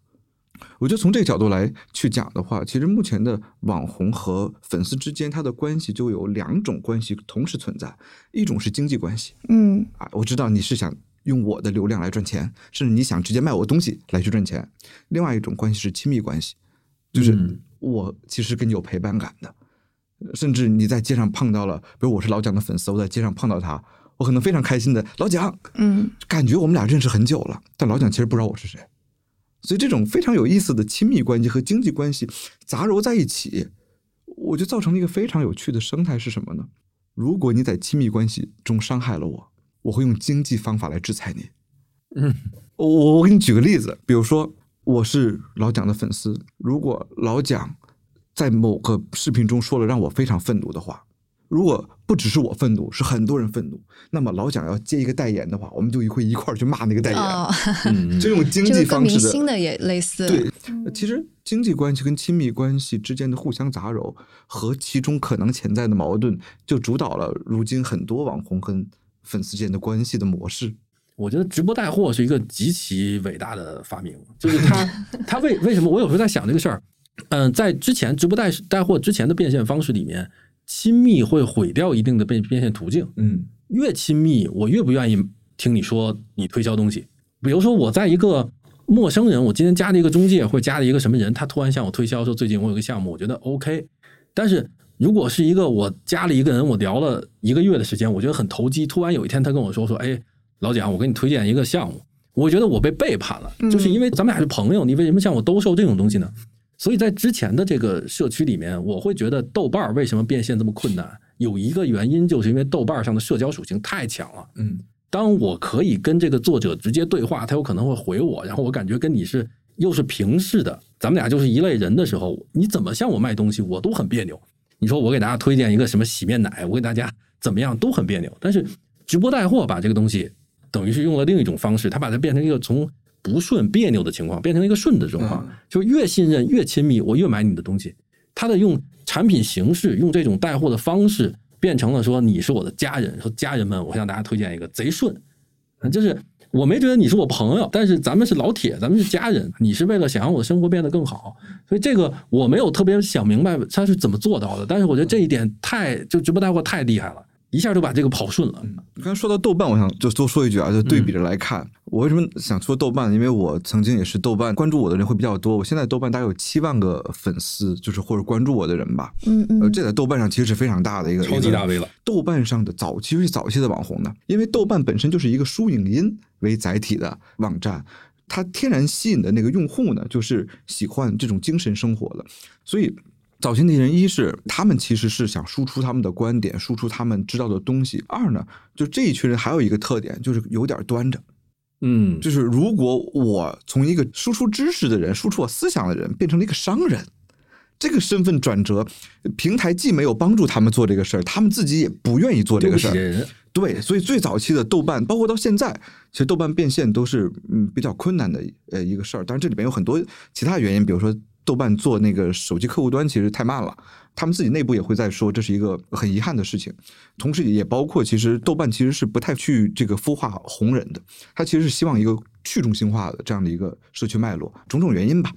D: 我觉得从这个角度来去讲的话，其实目前的网红和粉丝之间，他的关系就有两种关系同时存在。一种是经济关系，
C: 嗯
D: 啊，我知道你是想用我的流量来赚钱，甚至你想直接卖我东西来去赚钱。另外一种关系是亲密关系，就是。我其实跟你有陪伴感的，甚至你在街上碰到了，比如我是老蒋的粉丝，我在街上碰到他，我可能非常开心的，老蒋，
C: 嗯，
D: 感觉我们俩认识很久了，但老蒋其实不知道我是谁，所以这种非常有意思的亲密关系和经济关系杂糅在一起，我就造成了一个非常有趣的生态是什么呢？如果你在亲密关系中伤害了我，我会用经济方法来制裁你。
E: 嗯，
D: 我我给你举个例子，比如说。我是老蒋的粉丝。如果老蒋在某个视频中说了让我非常愤怒的话，如果不只是我愤怒，是很多人愤怒，那么老蒋要接一个代言的话，我们就会一块儿去骂那个代言。(laughs) 这种经济方式
C: 的，明星的也类似。
D: 对，其实经济关系跟亲密关系之间的互相杂糅和其中可能潜在的矛盾，就主导了如今很多网红跟粉丝间的关系的模式。
E: 我觉得直播带货是一个极其伟大的发明，就是他他 (laughs) 为为什么我有时候在想这个事儿，嗯，在之前直播带带货之前的变现方式里面，亲密会毁掉一定的变变现途径，
D: 嗯，
E: 越亲密我越不愿意听你说你推销东西，比如说我在一个陌生人，我今天加了一个中介或者加了一个什么人，他突然向我推销说最近我有个项目，我觉得 OK。但是如果是一个我加了一个人，我聊了一个月的时间，我觉得很投机，突然有一天他跟我说说，哎，老蒋，我给你推荐一个项目，我觉得我被背叛了，就是因为咱们俩是朋友，你为什么向我兜售这种东西呢？所以在之前的这个社区里面，我会觉得豆瓣儿为什么变现这么困难，有一个原因就是因为豆瓣儿上的社交属性太强了。
D: 嗯，
E: 当我可以跟这个作者直接对话，他有可能会回我，然后我感觉跟你是又是平视的，咱们俩就是一类人的时候，你怎么向我卖东西，我都很别扭。你说我给大家推荐一个什么洗面奶，我给大家怎么样都很别扭。但是直播带货把这个东西等于是用了另一种方式，他把它变成一个从不顺别扭的情况变成一个顺的状况，就越信任越亲密，我越买你的东西。他的用产品形式，用这种带货的方式，变成了说你是我的家人，说家人们，我向大家推荐一个贼顺，就是我没觉得你是我朋友，但是咱们是老铁，咱们是家人，你是为了想让我的生活变得更好，所以这个我没有特别想明白他是怎么做到的，但是我觉得这一点太就直播带货太厉害了。一下就把这个跑顺了。
D: 你刚才说到豆瓣，我想就多说一句啊，就对比着来看，我为什么想说豆瓣？因为我曾经也是豆瓣关注我的人会比较多，我现在豆瓣大概有七万个粉丝，就是或者关注我的人吧。
C: 嗯
D: 呃，
C: 嗯，
D: 这在豆瓣上其实是非常大的一个
E: 超级大 V 了。
D: 豆瓣上的早期，尤其早期的网红呢，因为豆瓣本身就是一个输影音为载体的网站，它天然吸引的那个用户呢，就是喜欢这种精神生活的，所以。早期那些人，一是他们其实是想输出他们的观点，输出他们知道的东西；二呢，就这一群人还有一个特点，就是有点端着。
E: 嗯，
D: 就是如果我从一个输出知识的人、输出我思想的人，变成了一个商人，这个身份转折，平台既没有帮助他们做这个事儿，他们自己也不愿意做这个事儿。对，所以最早期的豆瓣，包括到现在，其实豆瓣变现都是嗯比较困难的呃一个事儿。当然，这里面有很多其他原因，比如说豆瓣做那个手机客户端其实太慢了，他们自己内部也会在说这是一个很遗憾的事情。同时，也包括其实豆瓣其实是不太去这个孵化红人的，它其实是希望一个去中心化的这样的一个社区脉络，种种原因吧。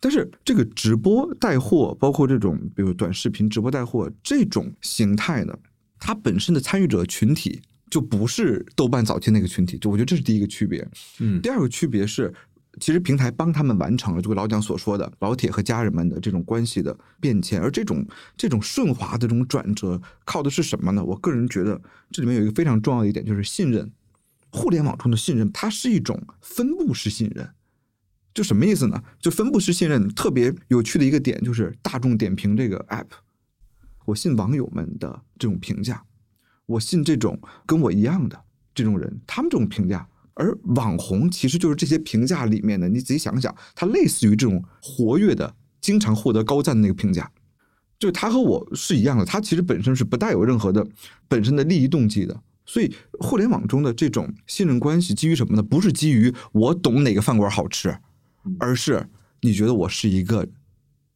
D: 但是这个直播带货，包括这种比如短视频直播带货这种形态呢，它本身的参与者群体就不是豆瓣早期那个群体，就我觉得这是第一个区别。
E: 嗯
D: 第二个区别是，其实平台帮他们完成了这个老蒋所说的老铁和家人们的这种关系的变迁，而这种这种顺滑的这种转折，靠的是什么呢？我个人觉得这里面有一个非常重要的一点，就是信任。互联网中的信任，它是一种分布式信任。就什么意思呢？就分布式信任特别有趣的一个点，就是大众点评这个 app，我信网友们的这种评价，我信这种跟我一样的这种人，他们这种评价。而网红其实就是这些评价里面的，你仔细想想，它类似于这种活跃的、经常获得高赞的那个评价，就是他和我是一样的，他其实本身是不带有任何的本身的利益动机的。所以，互联网中的这种信任关系基于什么呢？不是基于我懂哪个饭馆好吃，而是你觉得我是一个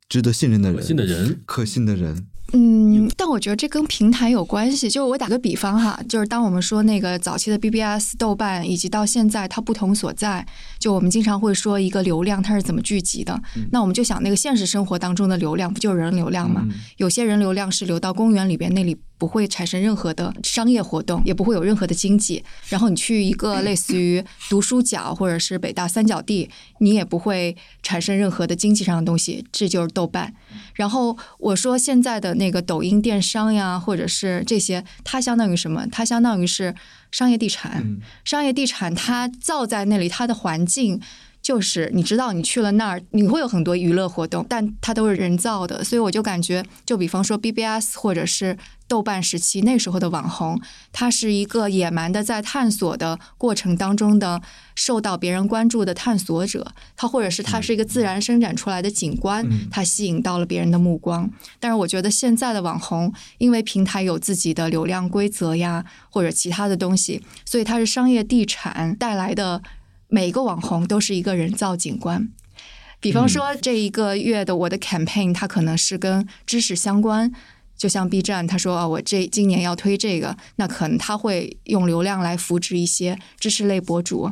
D: 值得信任的人，
E: 可信的人，
D: 可信的人。
C: 嗯，但我觉得这跟平台有关系。就是我打个比方哈，就是当我们说那个早期的 BBS、豆瓣，以及到现在它不同所在，就我们经常会说一个流量它是怎么聚集的。那我们就想那个现实生活当中的流量，不就是人流量吗？有些人流量是流到公园里边，那里不会产生任何的商业活动，也不会有任何的经济。然后你去一个类似于读书角或者是北大三角地，你也不会产生任何的经济上的东西。这就是豆瓣。然后我说现在的那个抖音电商呀，或者是这些，它相当于什么？它相当于是商业地产。商业地产它造在那里，它的环境就是你知道，你去了那儿，你会有很多娱乐活动，但它都是人造的。所以我就感觉，就比方说 BBS 或者是豆瓣时期那时候的网红，他是一个野蛮的在探索的过程当中的受到别人关注的探索者，他或者是他是一个自然生长出来的景观，他吸引到了别人的目光。但是我觉得现在的网红，因为平台有自己的流量规则呀，或者其他的东西，所以它是商业地产带来的。每一个网红都是一个人造景观。比方说，这一个月的我的 campaign，它可能是跟知识相关。就像 B 站，他说啊，我这今年要推这个，那可能他会用流量来扶植一些知识类博主。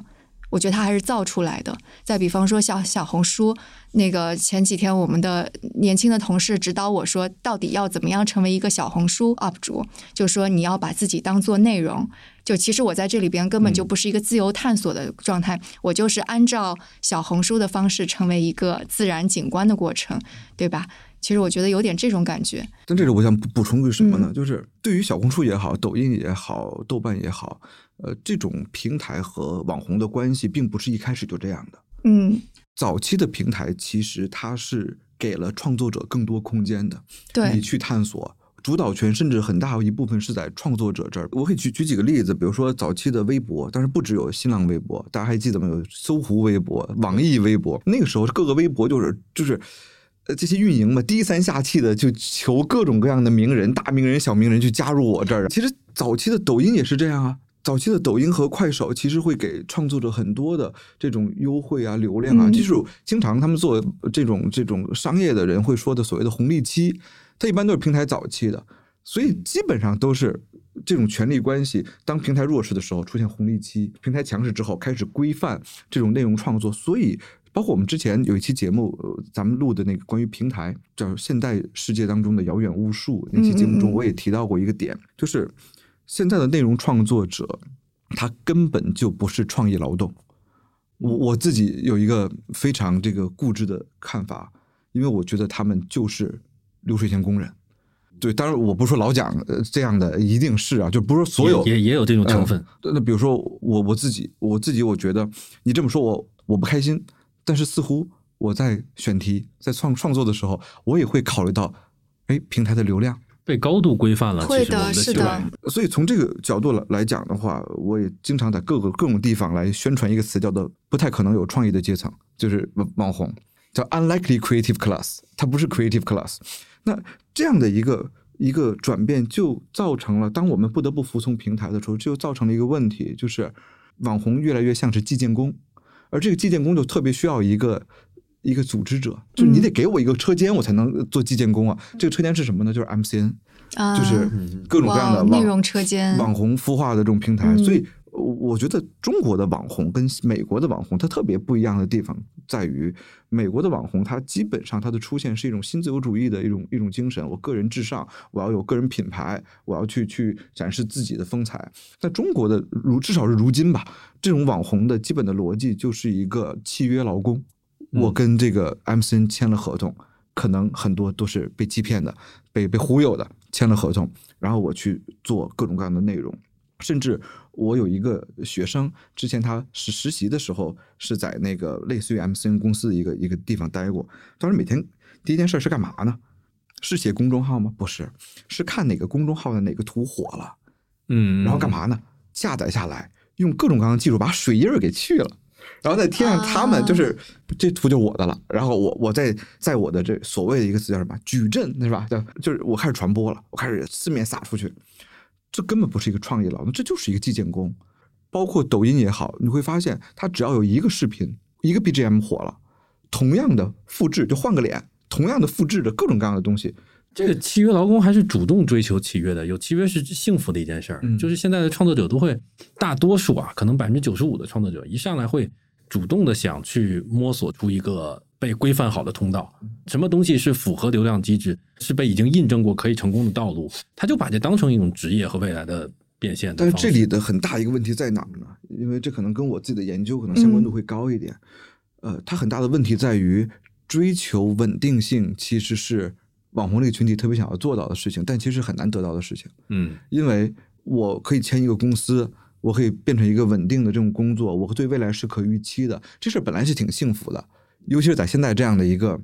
C: 我觉得他还是造出来的。再比方说小小红书，那个前几天我们的年轻的同事指导我说，到底要怎么样成为一个小红书 UP 主，就说你要把自己当做内容。就其实我在这里边根本就不是一个自由探索的状态，我就是按照小红书的方式成为一个自然景观的过程，对吧？其实我觉得有点这种感觉。
D: 但这里我想补补充个什么呢？
C: 嗯
D: 就是对于小红书也好，抖音也好，豆瓣也好，呃，这种平台和网红的关系，并不是一开始就这样的。
C: 嗯，
D: 早期的平台其实它是给了创作者更多空间的，
C: 对你，
D: 去探索。主导权甚至很大一部分是在创作者这儿。我可以举举几个例子，比如说早期的微博，但是不只有新浪微博，大家还记得吗？有搜狐微博、网易微博，那个时候各个微博就是就是。呃，这些运营嘛，低三下气的就求各种各样的名人、大名人、小名人去加入我这儿。其实早期的抖音也是这样啊，早期的抖音和快手其实会给创作者很多的这种优惠啊、流量啊，
C: 嗯
D: 就是经常他们做这种这种商业的人会说的所谓的红利期，它一般都是平台早期的，所以基本上都是这种权力关系。当平台弱势的时候出现红利期，平台强势之后开始规范这种内容创作，所以。包括我们之前有一期节目，呃咱们录的那个关于平台叫“现代世界当中的遥远巫术”那期节目中，我也提到过一个点，就是现在的内容创作者，他根本就不是创意劳动。我我自己有一个非常这个固执的看法，因为我觉得他们就是流水线工人。对，当然我不是说老蒋呃这样的一定是啊，就不是说所有
E: 也也也有这种成分。
D: 呃那比如说我我自己，我自己我觉得你这么说我我不开心，但是似乎我在选题在创创作的时候，我也会考虑到，哎，平台的流量。
E: 被高度规范了，
C: 会
E: 其实我们的
C: 的是的
D: 所以从这个角度来来讲的话，我也经常在各个各种地方来宣传一个词，叫做“不太可能有创意的阶层”，就是网网红，叫 “unlikely creative class”，它不是 creative class。那这样的一个一个转变，就造成了当我们不得不服从平台的时候，就造成了一个问题，就是网红越来越像是计件工，而这个基建工就特别需要一个。一个组织者，就是你得给我一个车间，我才能做基建工啊。这个车间是什么呢？就是 MCN，
C: 啊，
D: 就是各种各样的网
C: 内容车间，
D: 网红孵化的这种平台，
C: 嗯
D: 所以我我觉得中国的网红跟美国的网红它特别不一样的地方在于，美国的网红它基本上它的出现是一种新自由主义的一种一种精神，我个人至上，我要有个人品牌，我要去去展示自己的风采。在中国的如至少是如今吧，这种网红的基本的逻辑就是一个契约劳工，我跟这个 MCN 签了合同。可能很多都是被欺骗的，被被忽悠的，签了合同，然后我去做各种各样的内容，甚至我有一个学生，之前他实实习的时候是在那个类似于 MCN 公司的一个一个地方待过，当时每天第一件事是干嘛呢？是写公众号吗？不是，是看哪个公众号的哪个图火了，
E: 嗯，
D: 然后干嘛呢？下载下来，用各种各样的技术把水印儿给去了。然后再贴上他们，
C: 啊
D: 就是、这图就是我的了。然后我我再在我的这所谓的一个词叫什么矩阵是吧？叫就是我开始传播了，我开始四面撒出去。这根本不是一个创意劳动，这就是一个计件工。包括抖音也好，你会发现它只要有一个视频、一个 BGM 火了，同样的复制就换个脸，同样的复制着各种各样的东西。
E: 这个契约劳工还是主动追求契约的，有契约是幸福的一件事儿。
D: 嗯
E: 就是现在的创作者都会，大多数啊，可能百分之九十五的创作者一上来会主动的想去摸索出一个被规范好的通道，什么东西是符合流量机制，是被已经印证过可以成功的道路，他就把这当成一种职业和未来的变现的
D: 但是。这里的很大一个问题在哪儿呢？因为这可能跟我自己的研究可能相关度会高一点。呃，它很大的问题在于追求稳定性，其实是网红这个群体特别想要做到的事情，但其实很难得到的事情。
E: 嗯
D: 因为我可以签一个公司，我可以变成一个稳定的这种工作，我对未来是可预期的，这事儿本来是挺幸福的，尤其是在现在这样的一个。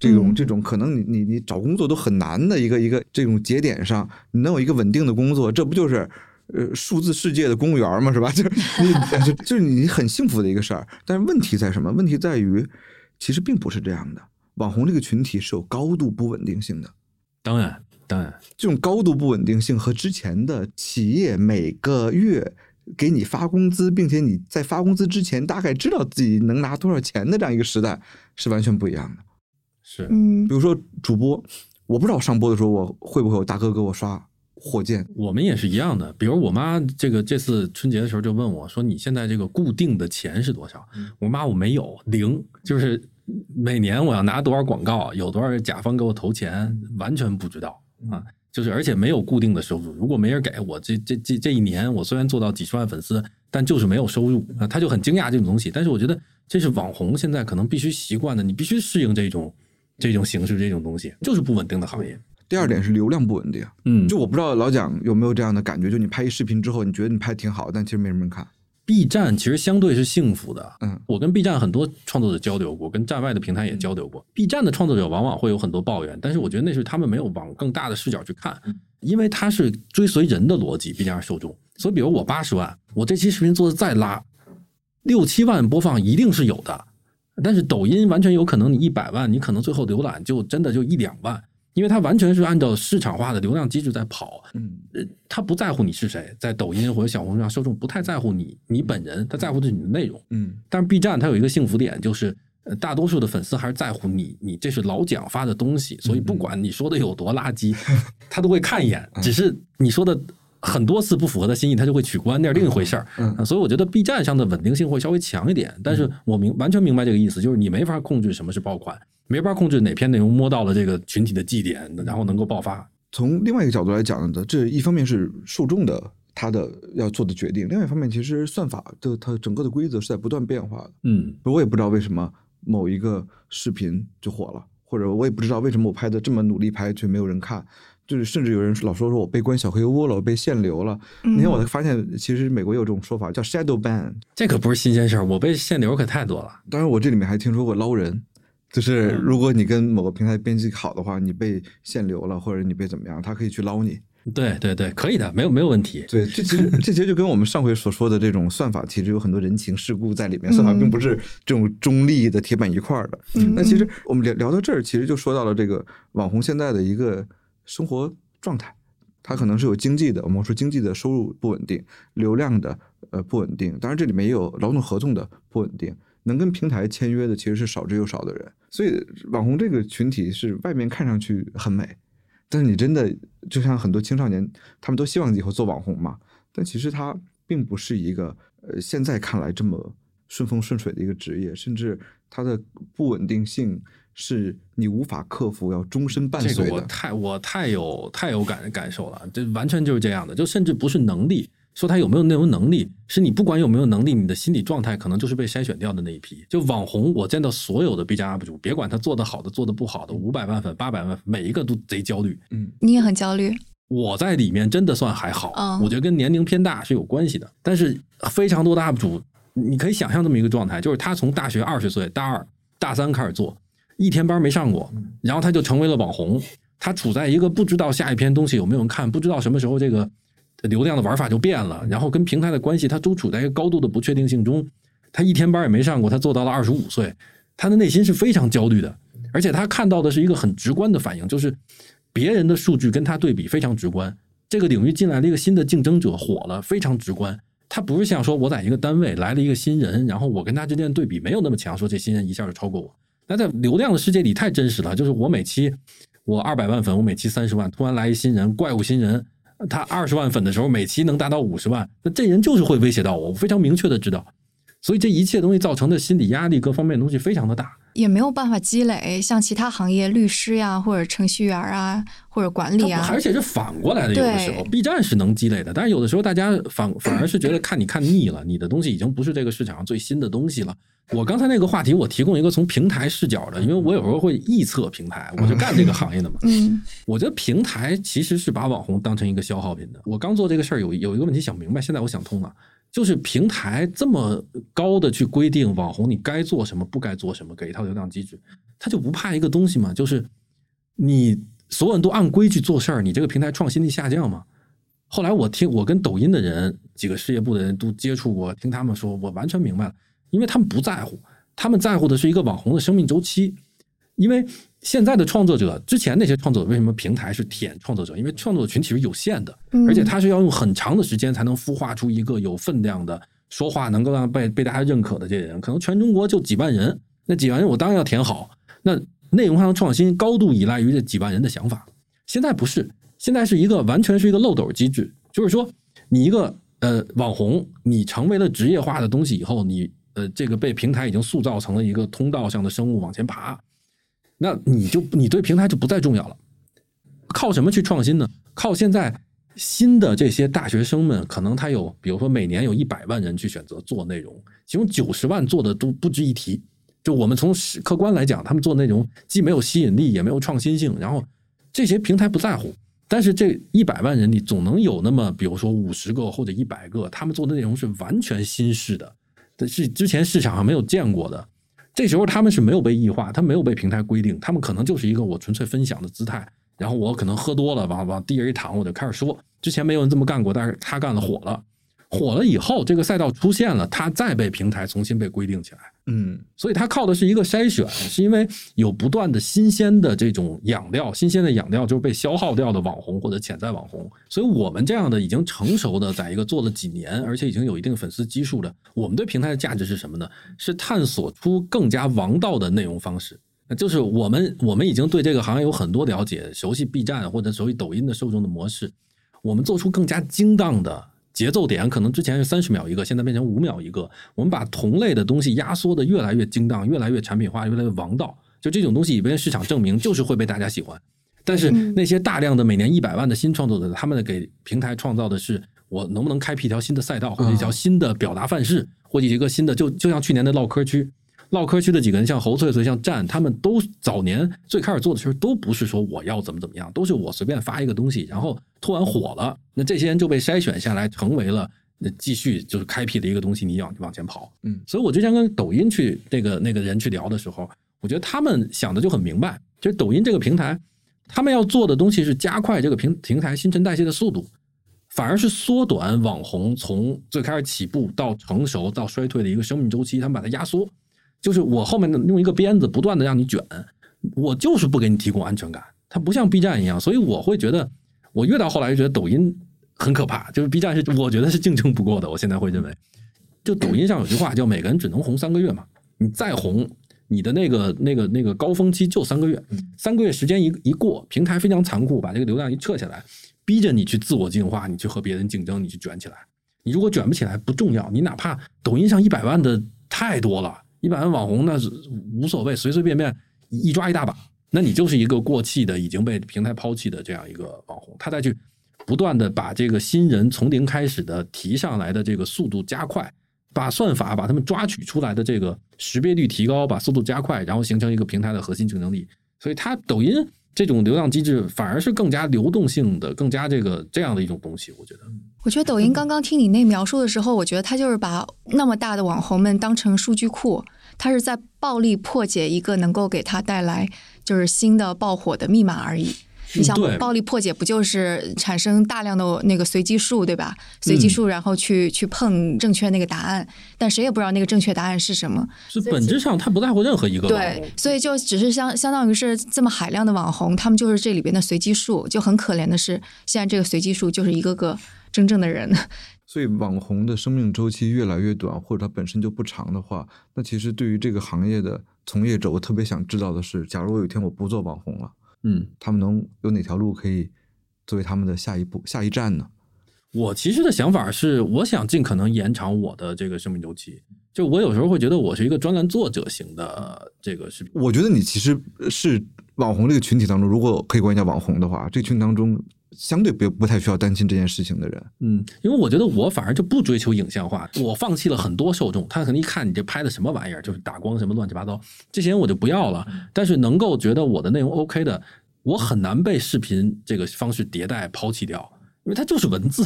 D: 这种
C: 嗯
D: 这种可能你你你找工作都很难的一个一个这种节点上，你能有一个稳定的工作，这不就是呃数字世界的公务员嘛，是吧？(laughs) 就是你就就是你很幸福的一个事儿。但是问题在什么？问题在于，其实并不是这样的。网红这个群体是有高度不稳定性的，
E: 当然当然，
D: 这种高度不稳定性和之前的企业每个月给你发工资，并且你在发工资之前大概知道自己能拿多少钱的这样一个时代是完全不一样的。
E: 是
C: 嗯
D: 比如说主播，我不知道我上播的时候我会不会有大哥给我刷火箭，
E: 我们也是一样的。比如我妈这个这次春节的时候就问我说：“你现在这个固定的钱是多少？”我妈我没有零，就是每年我要拿多少广告，有多少甲方给我投钱，完全不知道啊。就是而且没有固定的收入。如果没人给我这这这这一年，我虽然做到几十万粉丝，但就是没有收入啊，他就很惊讶这种东西。但是我觉得这是网红现在可能必须习惯的，你必须适应这种这种形式这种东西，就是不稳定的行业。
D: 第二点是流量不稳定，
E: 嗯，
D: 就我不知道老蒋有没有这样的感觉，就你拍一视频之后，你觉得你拍挺好，但其实没什么人看。
E: B 站其实相对是幸福的，
D: 嗯，
E: 我跟 B 站很多创作者交流过，跟站外的平台也交流过。B 站的创作者往往会有很多抱怨，但是我觉得那是他们没有往更大的视角去看，因为它是追随人的逻辑，B 站受众。所以，比如我八十万，我这期视频做的再拉，六七万播放一定是有的。但是抖音完全有可能，你一百万，你可能最后浏览就真的就一两万，因为它完全是按照市场化的流量机制在跑。
D: 嗯，
E: 呃，他不在乎你是谁，在抖音或者小红书上受众不太在乎你你本人，他在乎的是你的内容。
D: 嗯
E: 但是 B 站它有一个幸福点，就是呃，大多数的粉丝还是在乎你，你这是老蒋发的东西，所以不管你说的有多垃圾，他都会看一眼。只是你说的很多次不符合他心意，他就会取关，那是另一回事儿。所以我觉得 B 站上的稳定性会稍微强一点，但是我明完全明白这个意思，就是你没法控制什么是爆款，没法控制哪篇内容摸到了这个群体的祭点，然后能够爆发。
D: 从另外一个角度来讲呢，这一方面是受众的他的要做的决定，另外一方面其实算法的它整个的规则是在不断变化的。
E: 嗯，
D: 我也不知道为什么某一个视频就火了，或者我也不知道为什么我拍的这么努力拍却没有人看，就是甚至有人老说说我被关小黑屋了，我被限流了。
C: 嗯
D: 那天我才发现，其实美国有这种说法叫 shadow ban。
E: 这可不是新鲜事儿，我被限流可太多了。
D: 当然，我这里面还听说过捞人，就是
E: 嗯
D: 如果你跟某个平台编辑好的话，你被限流了，或者你被怎么样，他可以去捞你。
E: 对对对，可以的，没有没有问题。
D: 对，这其实这其实就跟我们上回所说的这种算法，其实有很多人情世故在里面。算法并不是这种中立的铁板一块儿的。
C: 嗯
D: 那其实我们聊聊到这儿，其实就说到了这个网红现在的一个生活状态，它可能是有经济的，我们说经济的收入不稳定，流量的呃不稳定，当然这里面也有劳动合同的不稳定。能跟平台签约的其实是少之又少的人，所以网红这个群体是外面看上去很美，但是你真的就像很多青少年，他们都希望以后做网红嘛，但其实它并不是一个呃现在看来这么顺风顺水的一个职业，甚至它的不稳定性是你无法克服，要终身伴随的。
E: 个我太我太有太有感感受了，这完全就是这样的，就甚至不是能力，说他有没有那种能力，是你不管有没有能力，你的心理状态可能就是被筛选掉的那一批。就网红，我见到所有的 B 站 UP 主，别管他做的好的做的不好的，五百万粉、八百万粉，每一个都贼焦虑。
D: 嗯
C: 你也很焦虑，
E: 我在里面真的算还好，
C: 嗯
E: 我觉得跟年龄偏大是有关系的。但是非常多的 UP 主，你可以想象这么一个状态，就是他从大学二十岁、大二、大三开始做，一天班没上过，然后他就成为了网红。他处在一个不知道下一篇东西有没有人看，不知道什么时候这个流量的玩法就变了，然后跟平台的关系，他都处在一个高度的不确定性中。他一天班也没上过，他做到了二十五岁，他的内心是非常焦虑的，而且他看到的是一个很直观的反应，就是别人的数据跟他对比非常直观。这个领域进来了一个新的竞争者，火了，非常直观。他不是像说我在一个单位来了一个新人，然后我跟他之间的对比没有那么强，说这新人一下就超过我。那在流量的世界里太真实了，就是我每期我二百万粉，我每期三十万，突然来一新人，怪物新人，他二十万粉的时候，每期能达到五十万，那这人就是会威胁到我，我非常明确的知道。所以这一切东西造成的心理压力，各方面东西非常的大。
C: 也没有办法积累，像其他行业律师呀，或者程序员啊，或者管理啊，
E: 而且是反过来的，有的时候 B 站是能积累的，但是有的时候大家反 (clears throat) 反而是觉得看你看腻了，你的东西已经不是这个市场上最新的东西了。我刚才那个话题，我提供一个从平台视角的，因为我有时候会臆测平台，我就干这个行业的嘛。
C: 嗯
E: 我觉得平台其实是把网红当成一个消耗品的。我刚做这个事儿有有一个问题想明白，现在我想通了，就是平台这么高的去规定网红你该做什么不该做什么，给一套流量机制，他就不怕一个东西吗？就是你所有人都按规矩做事儿，你这个平台创新力下降吗？后来我听我跟抖音的人几个事业部的人都接触过，听他们说，我完全明白了，因为他们不在乎，他们在乎的是一个网红的生命周期。因为现在的创作者，之前那些创作者为什么平台是舔创作者？因为创作者群体是有限的，
C: 嗯
E: 而且他是要用很长的时间才能孵化出一个有分量的、说话能够让被被大家认可的这些人。可能全中国就几万人，那几万人我当然要填好。那内容上的创新高度依赖于这几万人的想法。现在不是，现在是一个完全是一个漏斗机制，就是说你一个呃网红，你成为了职业化的东西以后，你呃这个被平台已经塑造成了一个通道上的生物往前爬，那你就你对平台就不再重要了。靠什么去创新呢？靠现在新的这些大学生们，可能他有，比如说每年有一百万人去选择做内容，其中九十万做的都不值一提。就我们从客观来讲，他们做内容既没有吸引力，也没有创新性，然后这些平台不在乎。但是这一百万人里，总能有那么，比如说五十个或者一百个，他们做的内容是完全新式的，是之前市场上没有见过的。这时候他们是没有被异化，他没有被平台规定，他们可能就是一个我纯粹分享的姿态。然后我可能喝多了，往往地上一躺，我就开始说，之前没有人这么干过，但是他干了火了。火了以后，这个赛道出现了，它再被平台重新被规定起来。
D: 嗯，
E: 所以它靠的是一个筛选，是因为有不断的新鲜的这种养料，新鲜的养料就是被消耗掉的网红或者潜在网红。所以我们这样的已经成熟的，在一个做了几年，而且已经有一定粉丝基数的，我们对平台的价值是什么呢？是探索出更加王道的内容方式。就是我们我们已经对这个行业有很多了解，熟悉 B 站或者熟悉抖音的受众的模式，我们做出更加精当的。节奏点可能之前是三十秒一个，现在变成五秒一个。我们把同类的东西压缩的越来越精当，越来越产品化，越来越王道。就这种东西已被市场证明，就是会被大家喜欢。但是那些大量的每年一百万的新创作者，他们给平台创造的是我能不能开辟一条新的赛道，或者一条新的表达范式，或者一个新的，就就像去年的唠嗑区。唠嗑区的几个人，像侯翠翠、像战，他们都早年最开始做的时候，都不是说我要怎么怎么样，都是我随便发一个东西，然后突然火了，那这些人就被筛选下来，成为了那继续就是开辟的一个东西，你往往前跑。
D: 嗯，
E: 所以我之前跟抖音去那个那个人去聊的时候，我觉得他们想的就很明白，就是抖音这个平台，他们要做的东西是加快这个平平台新陈代谢的速度，反而是缩短网红从最开始起步到成熟到衰退的一个生命周期，他们把它压缩。就是我后面用一个鞭子不断的让你卷，我就是不给你提供安全感。它不像 B 站一样，所以我会觉得，我越到后来就觉得抖音很可怕。就是 B 站是我觉得是竞争不过的。我现在会认为，就抖音上有句话叫“每个人只能红三个月”嘛，你再红，你的那个那个那个高峰期就三个月，三个月时间一一过，平台非常残酷，把这个流量一撤下来，逼着你去自我进化，你去和别人竞争，你去卷起来。你如果卷不起来不重要，你哪怕抖音上一百万的太多了。一百万网红那是无所谓，随随便便一抓一大把，那你就是一个过气的、已经被平台抛弃的这样一个网红。他再去不断的把这个新人从零开始的提上来的这个速度加快，把算法把他们抓取出来的这个识别率提高，把速度加快，然后形成一个平台的核心竞争力。所以，他抖音这种流量机制反而是更加流动性的、更加这个这样的一种东西。我觉得，
C: 我觉得抖音刚刚听你那描述的时候，我觉得它就是把那么大的网红们当成数据库。他是在暴力破解一个能够给他带来就是新的爆火的密码而已。你想，暴力破解不就是产生大量的那个随机数，对吧？随机数，然后去去碰正确那个答案，但谁也不知道那个正确答案是什么。
E: 是本质上他不在乎任何一个。
C: 对，所以就只是相相当于是这么海量的网红，他们就是这里边的随机数。就很可怜的是，现在这个随机数就是一个个真正的人。
D: 所以网红的生命周期越来越短，或者它本身就不长的话，那其实对于这个行业的从业者，我特别想知道的是，假如我有一天我不做网红了，
E: 嗯，
D: 他们能有哪条路可以作为他们的下一步、下一站呢？
E: 我其实的想法是，我想尽可能延长我的这个生命周期。就我有时候会觉得，我是一个专栏作者型的这个视频。
D: 我觉得你其实是网红这个群体当中，如果可以管一下网红的话，这群当中。相对不不太需要担心这件事情的人，
E: 嗯，因为我觉得我反而就不追求影像化，我放弃了很多受众，他可能一看你这拍的什么玩意儿，就是打光什么乱七八糟，这些人我就不要了。但是能够觉得我的内容 OK 的，我很难被视频这个方式迭代抛弃掉，因为它就是文字，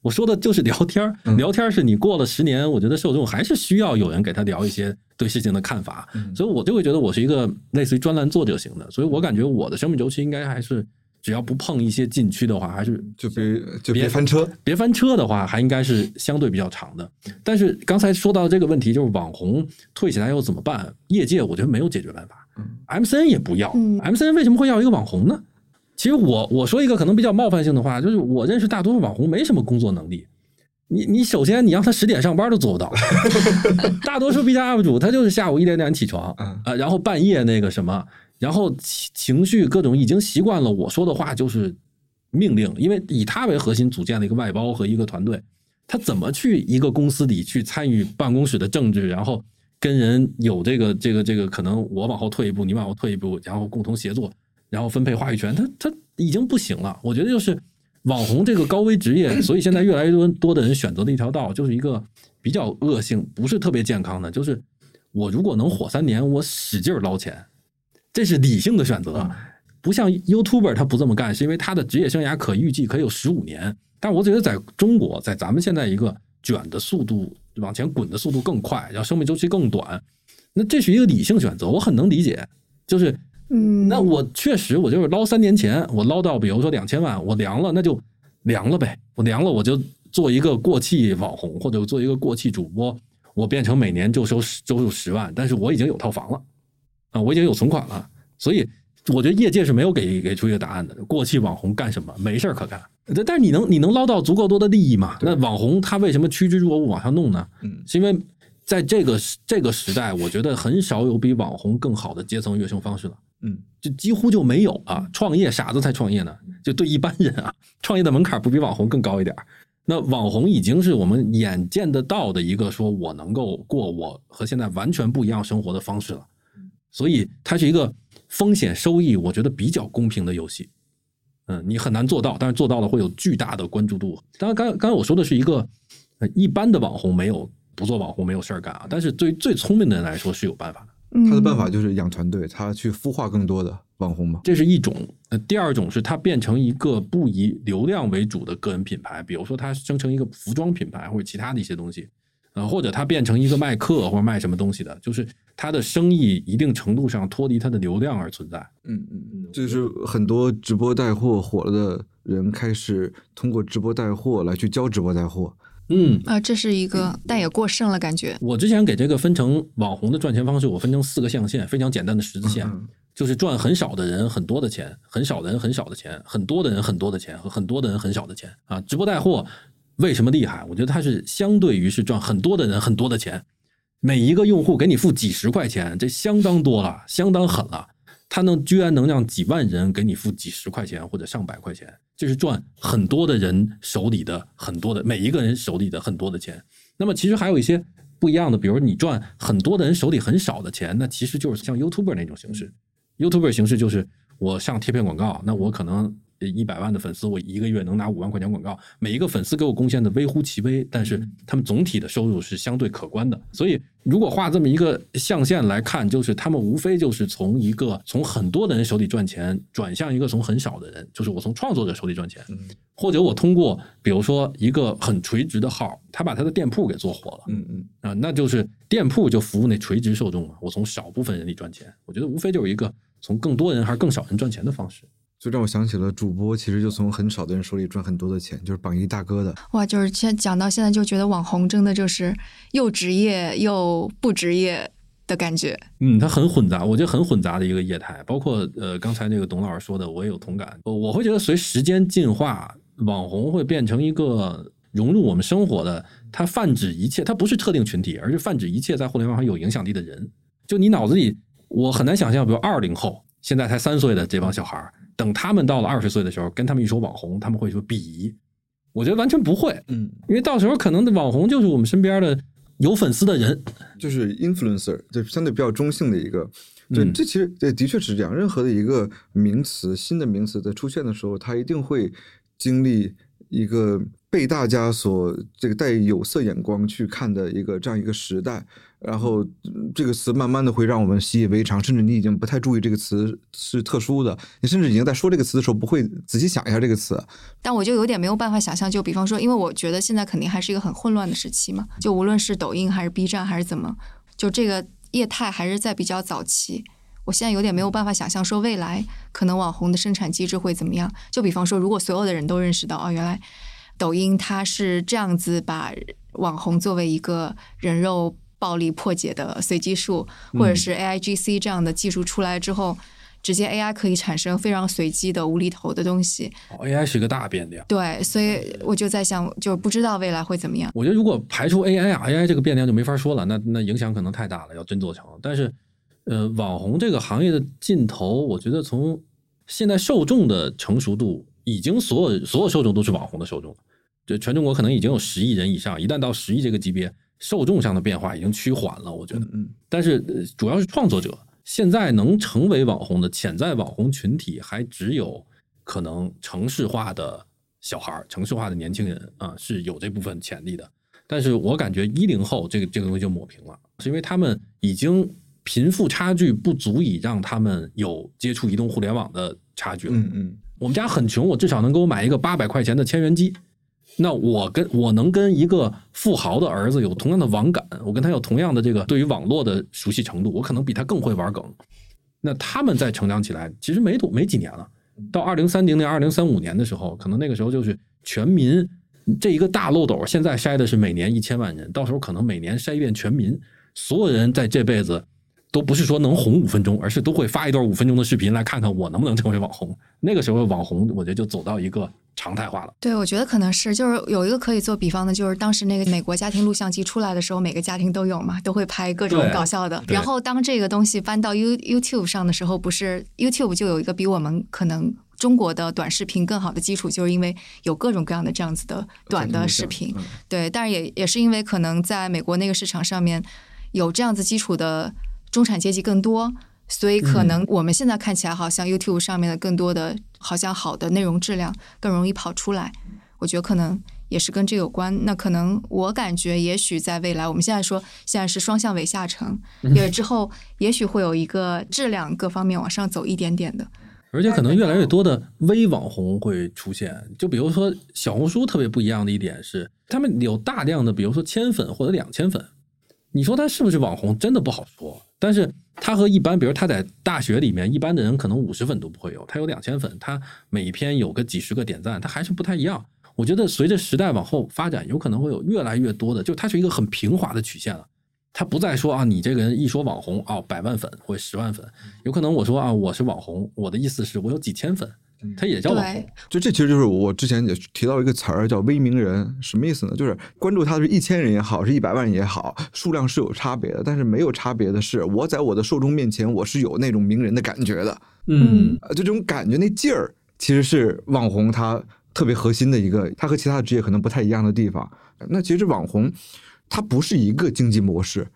E: 我说的就是聊天儿聊天儿是你过了十年，我觉得受众还是需要有人给他聊一些对事情的看法，所以我就会觉得我是一个类似于专栏作者型的，所以我感觉我的生命周期应该还是。只要不碰一些禁区的话，还是
D: 就别就别翻车。
E: 别翻车的话，还应该是相对比较长的。但是刚才说到这个问题，就是网红退起来又怎么办？业界我觉得没有解决办法。MCN 也不要，MCN 为什么会要一个网红呢？其实我我说一个可能比较冒犯性的话，就是我认识大多数网红没什么工作能力。你你首先你让他十点上班都做不到。(laughs) 大多数 B 站 UP 主他就是下午一点点起床啊，然后半夜那个什么。然后情绪各种已经习惯了，我说的话就是命令，因为以他为核心组建了一个外包和一个团队，他怎么去一个公司里去参与办公室的政治，然后跟人有这个这个这个可能我往后退一步，你往后退一步，然后共同协作，然后分配话语权，他他已经不行了。我觉得就是网红这个高危职业，所以现在越来越多多的人选择的一条道，就是一个比较恶性，不是特别健康的，就是我如果能火三年，我使劲捞钱，这是理性的选择。不像 YouTuber 他不这么干，是因为他的职业生涯可预计可以有十五年。但我觉得在中国，在咱们现在一个卷的速度往前滚的速度更快，然后生命周期更短，那这是一个理性选择，我很能理解。就是，
C: 嗯，
E: 那我确实我就是捞三年前，我捞到比如说两千万，我凉了，那就凉了呗。我凉了，我就做一个过气网红，或者做一个过气主播，我变成每年就收收入十万，但是我已经有套房了啊，我已经有存款了，所以。我觉得业界是没有给给出一个答案的。过气网红干什么？没事儿可干。但但是你能你能捞到足够多的利益吗？那网红他为什么趋之若鹜往上弄呢？
D: 嗯，
E: 是因为在这个这个时代，我觉得很少有比网红更好的阶层跃升方式了。
D: 嗯，
E: 就几乎就没有啊。创业傻子才创业呢。就对一般人啊，创业的门槛不比网红更高一点那网红已经是我们眼见得到的一个，说我能够过我和现在完全不一样生活的方式了。所以它是一个。风险收益，我觉得比较公平的游戏，嗯，你很难做到，但是做到了会有巨大的关注度。当然，刚刚才我说的是一个一般的网红没有不做网红没有事儿干啊，但是对于最聪明的人来说是有办法的。
D: 他的办法就是养团队，他去孵化更多的网红嘛。
E: 这是一种。呃，第二种是他变成一个不以流量为主的个人品牌，比如说他生成一个服装品牌或者其他的一些东西。呃，或者他变成一个卖课或者卖什么东西的，就是他的生意一定程度上脱离他的流量而存在。
D: 嗯嗯嗯，就是很多直播带货火了的人开始通过直播带货来去教直播带货。
E: 嗯
C: 啊，这是一个，但也过剩了感觉。
E: 我之前给这个分成网红的赚钱方式，我分成四个象限，非常简单的十字线，就是赚很少的人很多的钱，很少的人很少的钱，很多的人很多的钱和很多的人很少的钱啊，直播带货。为什么厉害？我觉得它是相对于是赚很多的人很多的钱，每一个用户给你付几十块钱，这相当多了，相当狠了。他能居然能让几万人给你付几十块钱或者上百块钱，这是赚很多的人手里的很多的每一个人手里的很多的钱。那么其实还有一些不一样的，比如你赚很多的人手里很少的钱，那其实就是像 YouTuber 那种形式。YouTuber 形式就是我上贴片广告，那我可能。一百万的粉丝，我一个月能拿五万块钱广告，每一个粉丝给我贡献的微乎其微，但是他们总体的收入是相对可观的。所以，如果画这么一个象限来看，就是他们无非就是从一个从很多的人手里赚钱，转向一个从很少的人，就是我从创作者手里赚钱，或者我通过比如说一个很垂直的号，他把他的店铺给做火了，
D: 嗯嗯
E: 啊，那就是店铺就服务那垂直受众嘛，我从少部分人里赚钱，我觉得无非就是一个从更多人还是更少人赚钱的方式。
D: 就让我想起了主播，其实就从很少的人手里赚很多的钱，就是榜一大哥的。
C: 哇，就是现讲到现在，就觉得网红真的就是又职业又不职业的感觉。
E: 嗯，它很混杂，我觉得很混杂的一个业态。包括呃，刚才那个董老师说的，我也有同感。我会觉得随时间进化，网红会变成一个融入我们生活的，它泛指一切，它不是特定群体，而是泛指一切在互联网上有影响力的人。就你脑子里，我很难想象，比如二零后现在才三岁的这帮小孩儿。等他们到了二十岁的时候，跟他们一说网红，他们会说鄙夷。我觉得完全不会，
D: 嗯，
E: 因为到时候可能的网红就是我们身边的有粉丝的人，
D: 就是 influencer，就相对比较中性的一个。对，这其实这的确是这样。任何的一个名词，新的名词在出现的时候，它一定会经历一个被大家所这个带有色眼光去看的一个这样一个时代。然后这个词慢慢的会让我们习以为常，甚至你已经不太注意这个词是特殊的，你甚至已经在说这个词的时候不会仔细想一下这个词。
C: 但我就有点没有办法想象，就比方说，因为我觉得现在肯定还是一个很混乱的时期嘛，就无论是抖音还是 B 站还是怎么，就这个业态还是在比较早期。我现在有点没有办法想象说未来可能网红的生产机制会怎么样。就比方说，如果所有的人都认识到，哦，原来抖音它是这样子把网红作为一个人肉。暴力破解的随机数，或者是 A I G C 这样的技术出来之后，直接 A I 可以产生非常随机的无厘头的东西。
E: A I 是一个大变量。
C: 对，所以我就在想，就不知道未来会怎么样。
E: 我觉得如果排除 A I 啊，A I 这个变量就没法说了，那那影响可能太大了，要真做成。但是，呃，网红这个行业的尽头，我觉得从现在受众的成熟度，已经所有所有受众都是网红的受众就全中国可能已经有十亿人以上，一旦到十亿这个级别。受众上的变化已经趋缓了，我觉得。
D: 嗯，
E: 但是主要是创作者现在能成为网红的潜在网红群体，还只有可能城市化的小孩儿、城市化的年轻人啊，是有这部分潜力的。但是我感觉一零后这个这个东西就抹平了，是因为他们已经贫富差距不足以让他们有接触移动互联网的差距了。
D: 嗯嗯，
E: 我们家很穷，我至少能给我买一个八百块钱的千元机。那我跟我能跟一个富豪的儿子有同样的网感，我跟他有同样的这个对于网络的熟悉程度，我可能比他更会玩梗。那他们在成长起来，其实没多没几年了，到二零三零年、二零三五年的时候，可能那个时候就是全民这一个大漏斗。现在筛的是每年一千万人，到时候可能每年筛一遍全民，所有人在这辈子都不是说能红五分钟，而是都会发一段五分钟的视频来看看我能不能成为网红。那个时候网红，我觉得就走到一个常态化了。
C: 对，我觉得可能是，就是有一个可以做比方的，就是当时那个美国家庭录像机出来的时候，每个家庭都有嘛，都会拍各种搞笑的。然后当这个东西搬到 You YouTube 上的时候，不是 YouTube 就有一个比我们可能中国的短视频更好的基础，就是因为有各种各样的这样子的短的视频。
D: 嗯
C: 对，但是也也是因为可能在美国那个市场上面有这样子基础的中产阶级更多，所以可能我们现在看起来好像 YouTube 上面的更多的好像好的内容质量更容易跑出来，我觉得可能也是跟这有关。那可能我感觉，也许在未来，我们现在说现在是双向尾下沉，也之后也许会有一个质量各方面往上走一点点的。(laughs)
E: 而且可能越来越多的微网红会出现，就比如说小红书特别不一样的一点是，他们有大量的，比如说千粉或者两千粉，你说他是不是网红，真的不好说。但是他和一般，比如他在大学里面，一般的人可能五十粉都不会有，他有两千粉，他每一篇有个几十个点赞，他还是不太一样。我觉得随着时代往后发展，有可能会有越来越多的，就它是一个很平滑的曲线了。他不再说啊，你这个人一说网红啊，百万粉或者十万粉，有可能我说啊，我是网红，我的意思是我有几千粉，他也叫网红。
D: 就这其实就是我之前也提到一个词儿叫微名人，什么意思呢？就是关注他的是一千人也好，是一百万人也好，数量是有差别的，但是没有差别的是，我在我的受众面前，我是有那种名人的感觉的，
E: 嗯，
D: 呃，就这种感觉那劲儿，其实是网红他特别核心的一个，他和其他的职业可能不太一样的地方。那其实网红它不是一个经济模式，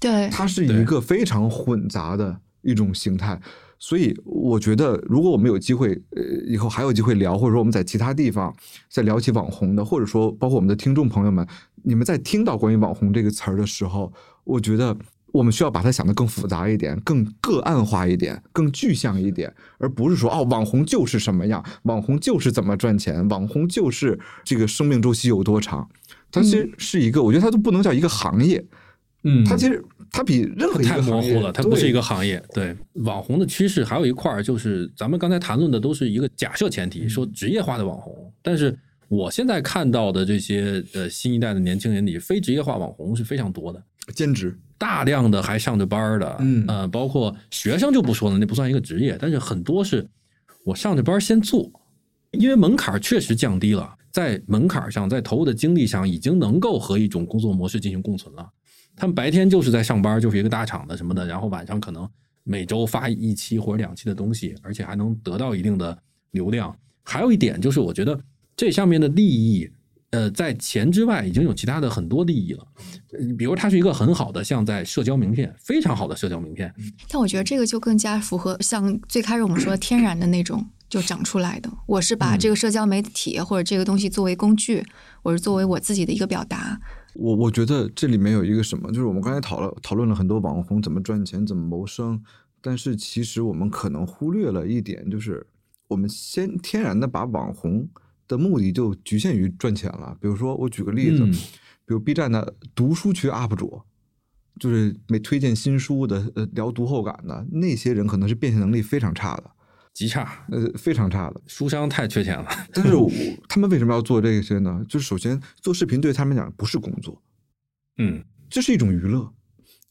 C: 对，
D: 它是一个非常混杂的一种形态。所以我觉得，如果我们有机会，呃，以后还有机会聊，或者说我们在其他地方再聊起网红的，或者说包括我们的听众朋友们，你们在听到关于网红这个词儿的时候，我觉得我们需要把它想得更复杂一点，更个案化一点，更具象一点，而不是说哦，网红就是什么样，网红就是怎么赚钱，网红就是这个生命周期有多长。它其实是一个，我觉得它都不能叫一个行业，
E: 嗯
D: 它其实它比任何一个
E: 太模糊了，它不是一个行业。对网红的趋势还有一块儿就是，咱们刚才谈论的都是一个假设前提，说职业化的网红。但是我现在看到的这些呃新一代的年轻人里，非职业化网红是非常多的，
D: 兼职，
E: 大量的还上着班的，
D: 嗯
E: 呃，包括学生就不说了，那不算一个职业，但是很多是我上着班先做，因为门槛确实降低了，在门槛上，在投入的精力上，已经能够和一种工作模式进行共存了。他们白天就是在上班，就是一个大厂的什么的，然后晚上可能每周发一期或者两期的东西，而且还能得到一定的流量。还有一点就是，我觉得这上面的利益，呃，在钱之外已经有其他的很多利益了。比如它是一个很好的，像在社交名片，非常好的社交名片。
C: 但我觉得这个就更加符合像最开始我们说天然的那种就长出来的。我是把这个社交媒体或者这个东西作为工具，我是作为我自己的一个表达。
D: 我我觉得这里面有一个什么，就是我们刚才讨论讨论了很多网红怎么赚钱、怎么谋生，但是其实我们可能忽略了一点，就是我们先天然的把网红的目的就局限于赚钱了。比如说，我举个例子，
E: 嗯
D: 比如 B 站的读书区 UP 主，就是每推荐新书的、呃聊读后感的那些人，可能是变现能力非常差的，
E: 极差，
D: 呃非常差的。
E: 书商太缺钱了。
D: 但是我他们为什么要做这些呢？就是首先做视频对他们讲不是工作，
E: 嗯，
D: 这是一种娱乐，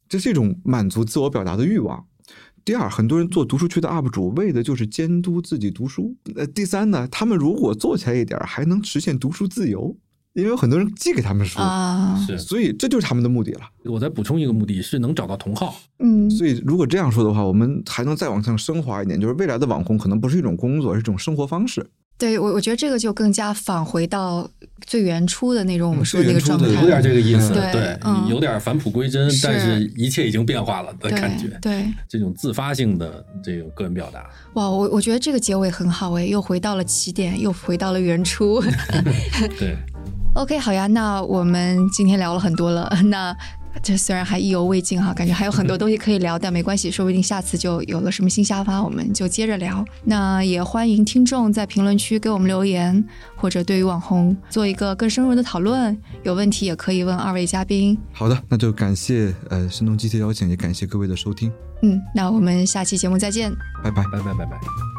D: 这是一种满足自我表达的欲望。第二，很多人做读书区的 UP 主，为的就是监督自己读书。呃，第三呢，他们如果做起来一点，还能实现读书自由，因为有很多人寄给他们书，
C: 啊，
E: 是
D: 所以这就是他们的目的了。
E: 我再补充一个目的是能找到同好。
C: 嗯，
D: 所以如果这样说的话，我们还能再往上升华一点，就是未来的网红可能不是一种工作，是一种生活方式。
C: 对我我觉得这个就更加返回到最最原初的那种我们说的那个状态，
E: 有点这个意思，
C: 对
E: 对，
C: 嗯
E: 有点返璞归真，
C: 是
E: 但是一切已经变化了的感觉。
C: 对，
E: 这种自发性的这种个人表达，
C: 哇，我我觉得这个结尾很好哎，又回到了起点，又回到了原初。(laughs)
E: 对，
C: OK，好呀，那我们今天聊了很多了，(laughs) 那。这虽然还意犹未尽哈，感觉还有很多东西可以聊，但没关系，说不定下次就有了什么新想法，我们就接着聊。那也欢迎听众在评论区给我们留言，或者对于网红做一个更深入的讨论，有问题也可以问二位嘉宾。
D: 好的，那就感谢呃声东击西的邀请，也感谢各位的收听，
C: 嗯，那我们下期节目再见。
D: 拜拜。
E: 拜拜拜拜。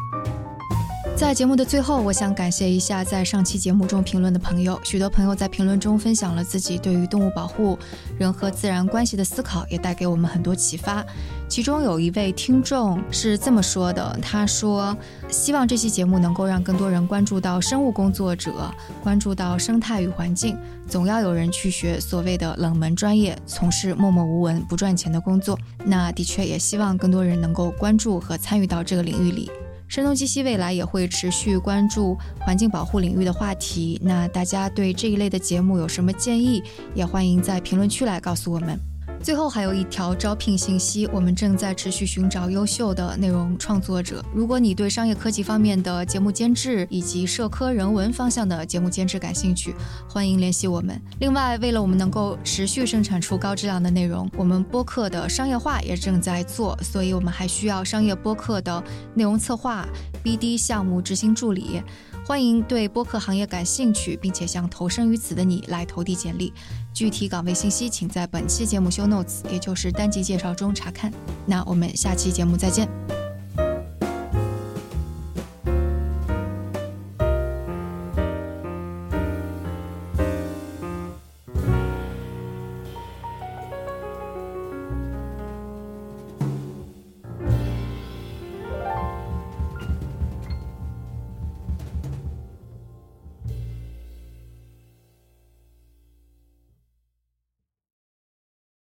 C: 在节目的最后，我想感谢一下在上期节目中评论的朋友。许多朋友在评论中分享了自己对于动物保护、人和自然关系的思考，也带给我们很多启发。其中有一位听众是这么说的：“他说，希望这期节目能够让更多人关注到生物工作者，关注到生态与环境。总要有人去学所谓的冷门专业，从事默默无闻、不赚钱的工作。那的确也希望更多人能够关注和参与到这个领域里。”声东击西未来也会持续关注环境保护领域的话题。那大家对这一类的节目有什么建议，也欢迎在评论区来告诉我们。最后还有一条招聘信息，我们正在持续寻找优秀的内容创作者。如果你对商业科技方面的节目监制以及社科人文方向的节目监制感兴趣，欢迎联系我们。另外，为了我们能够持续生产出高质量的内容，我们播客的商业化也正在做，所以我们还需要商业播客的内容策划、BD 项目执行助理。欢迎对播客行业感兴趣，并且想投身于此的你来投递简历。具体岗位信息请在本期节目 show notes，也就是单集介绍中查看。那我们下期节目再见。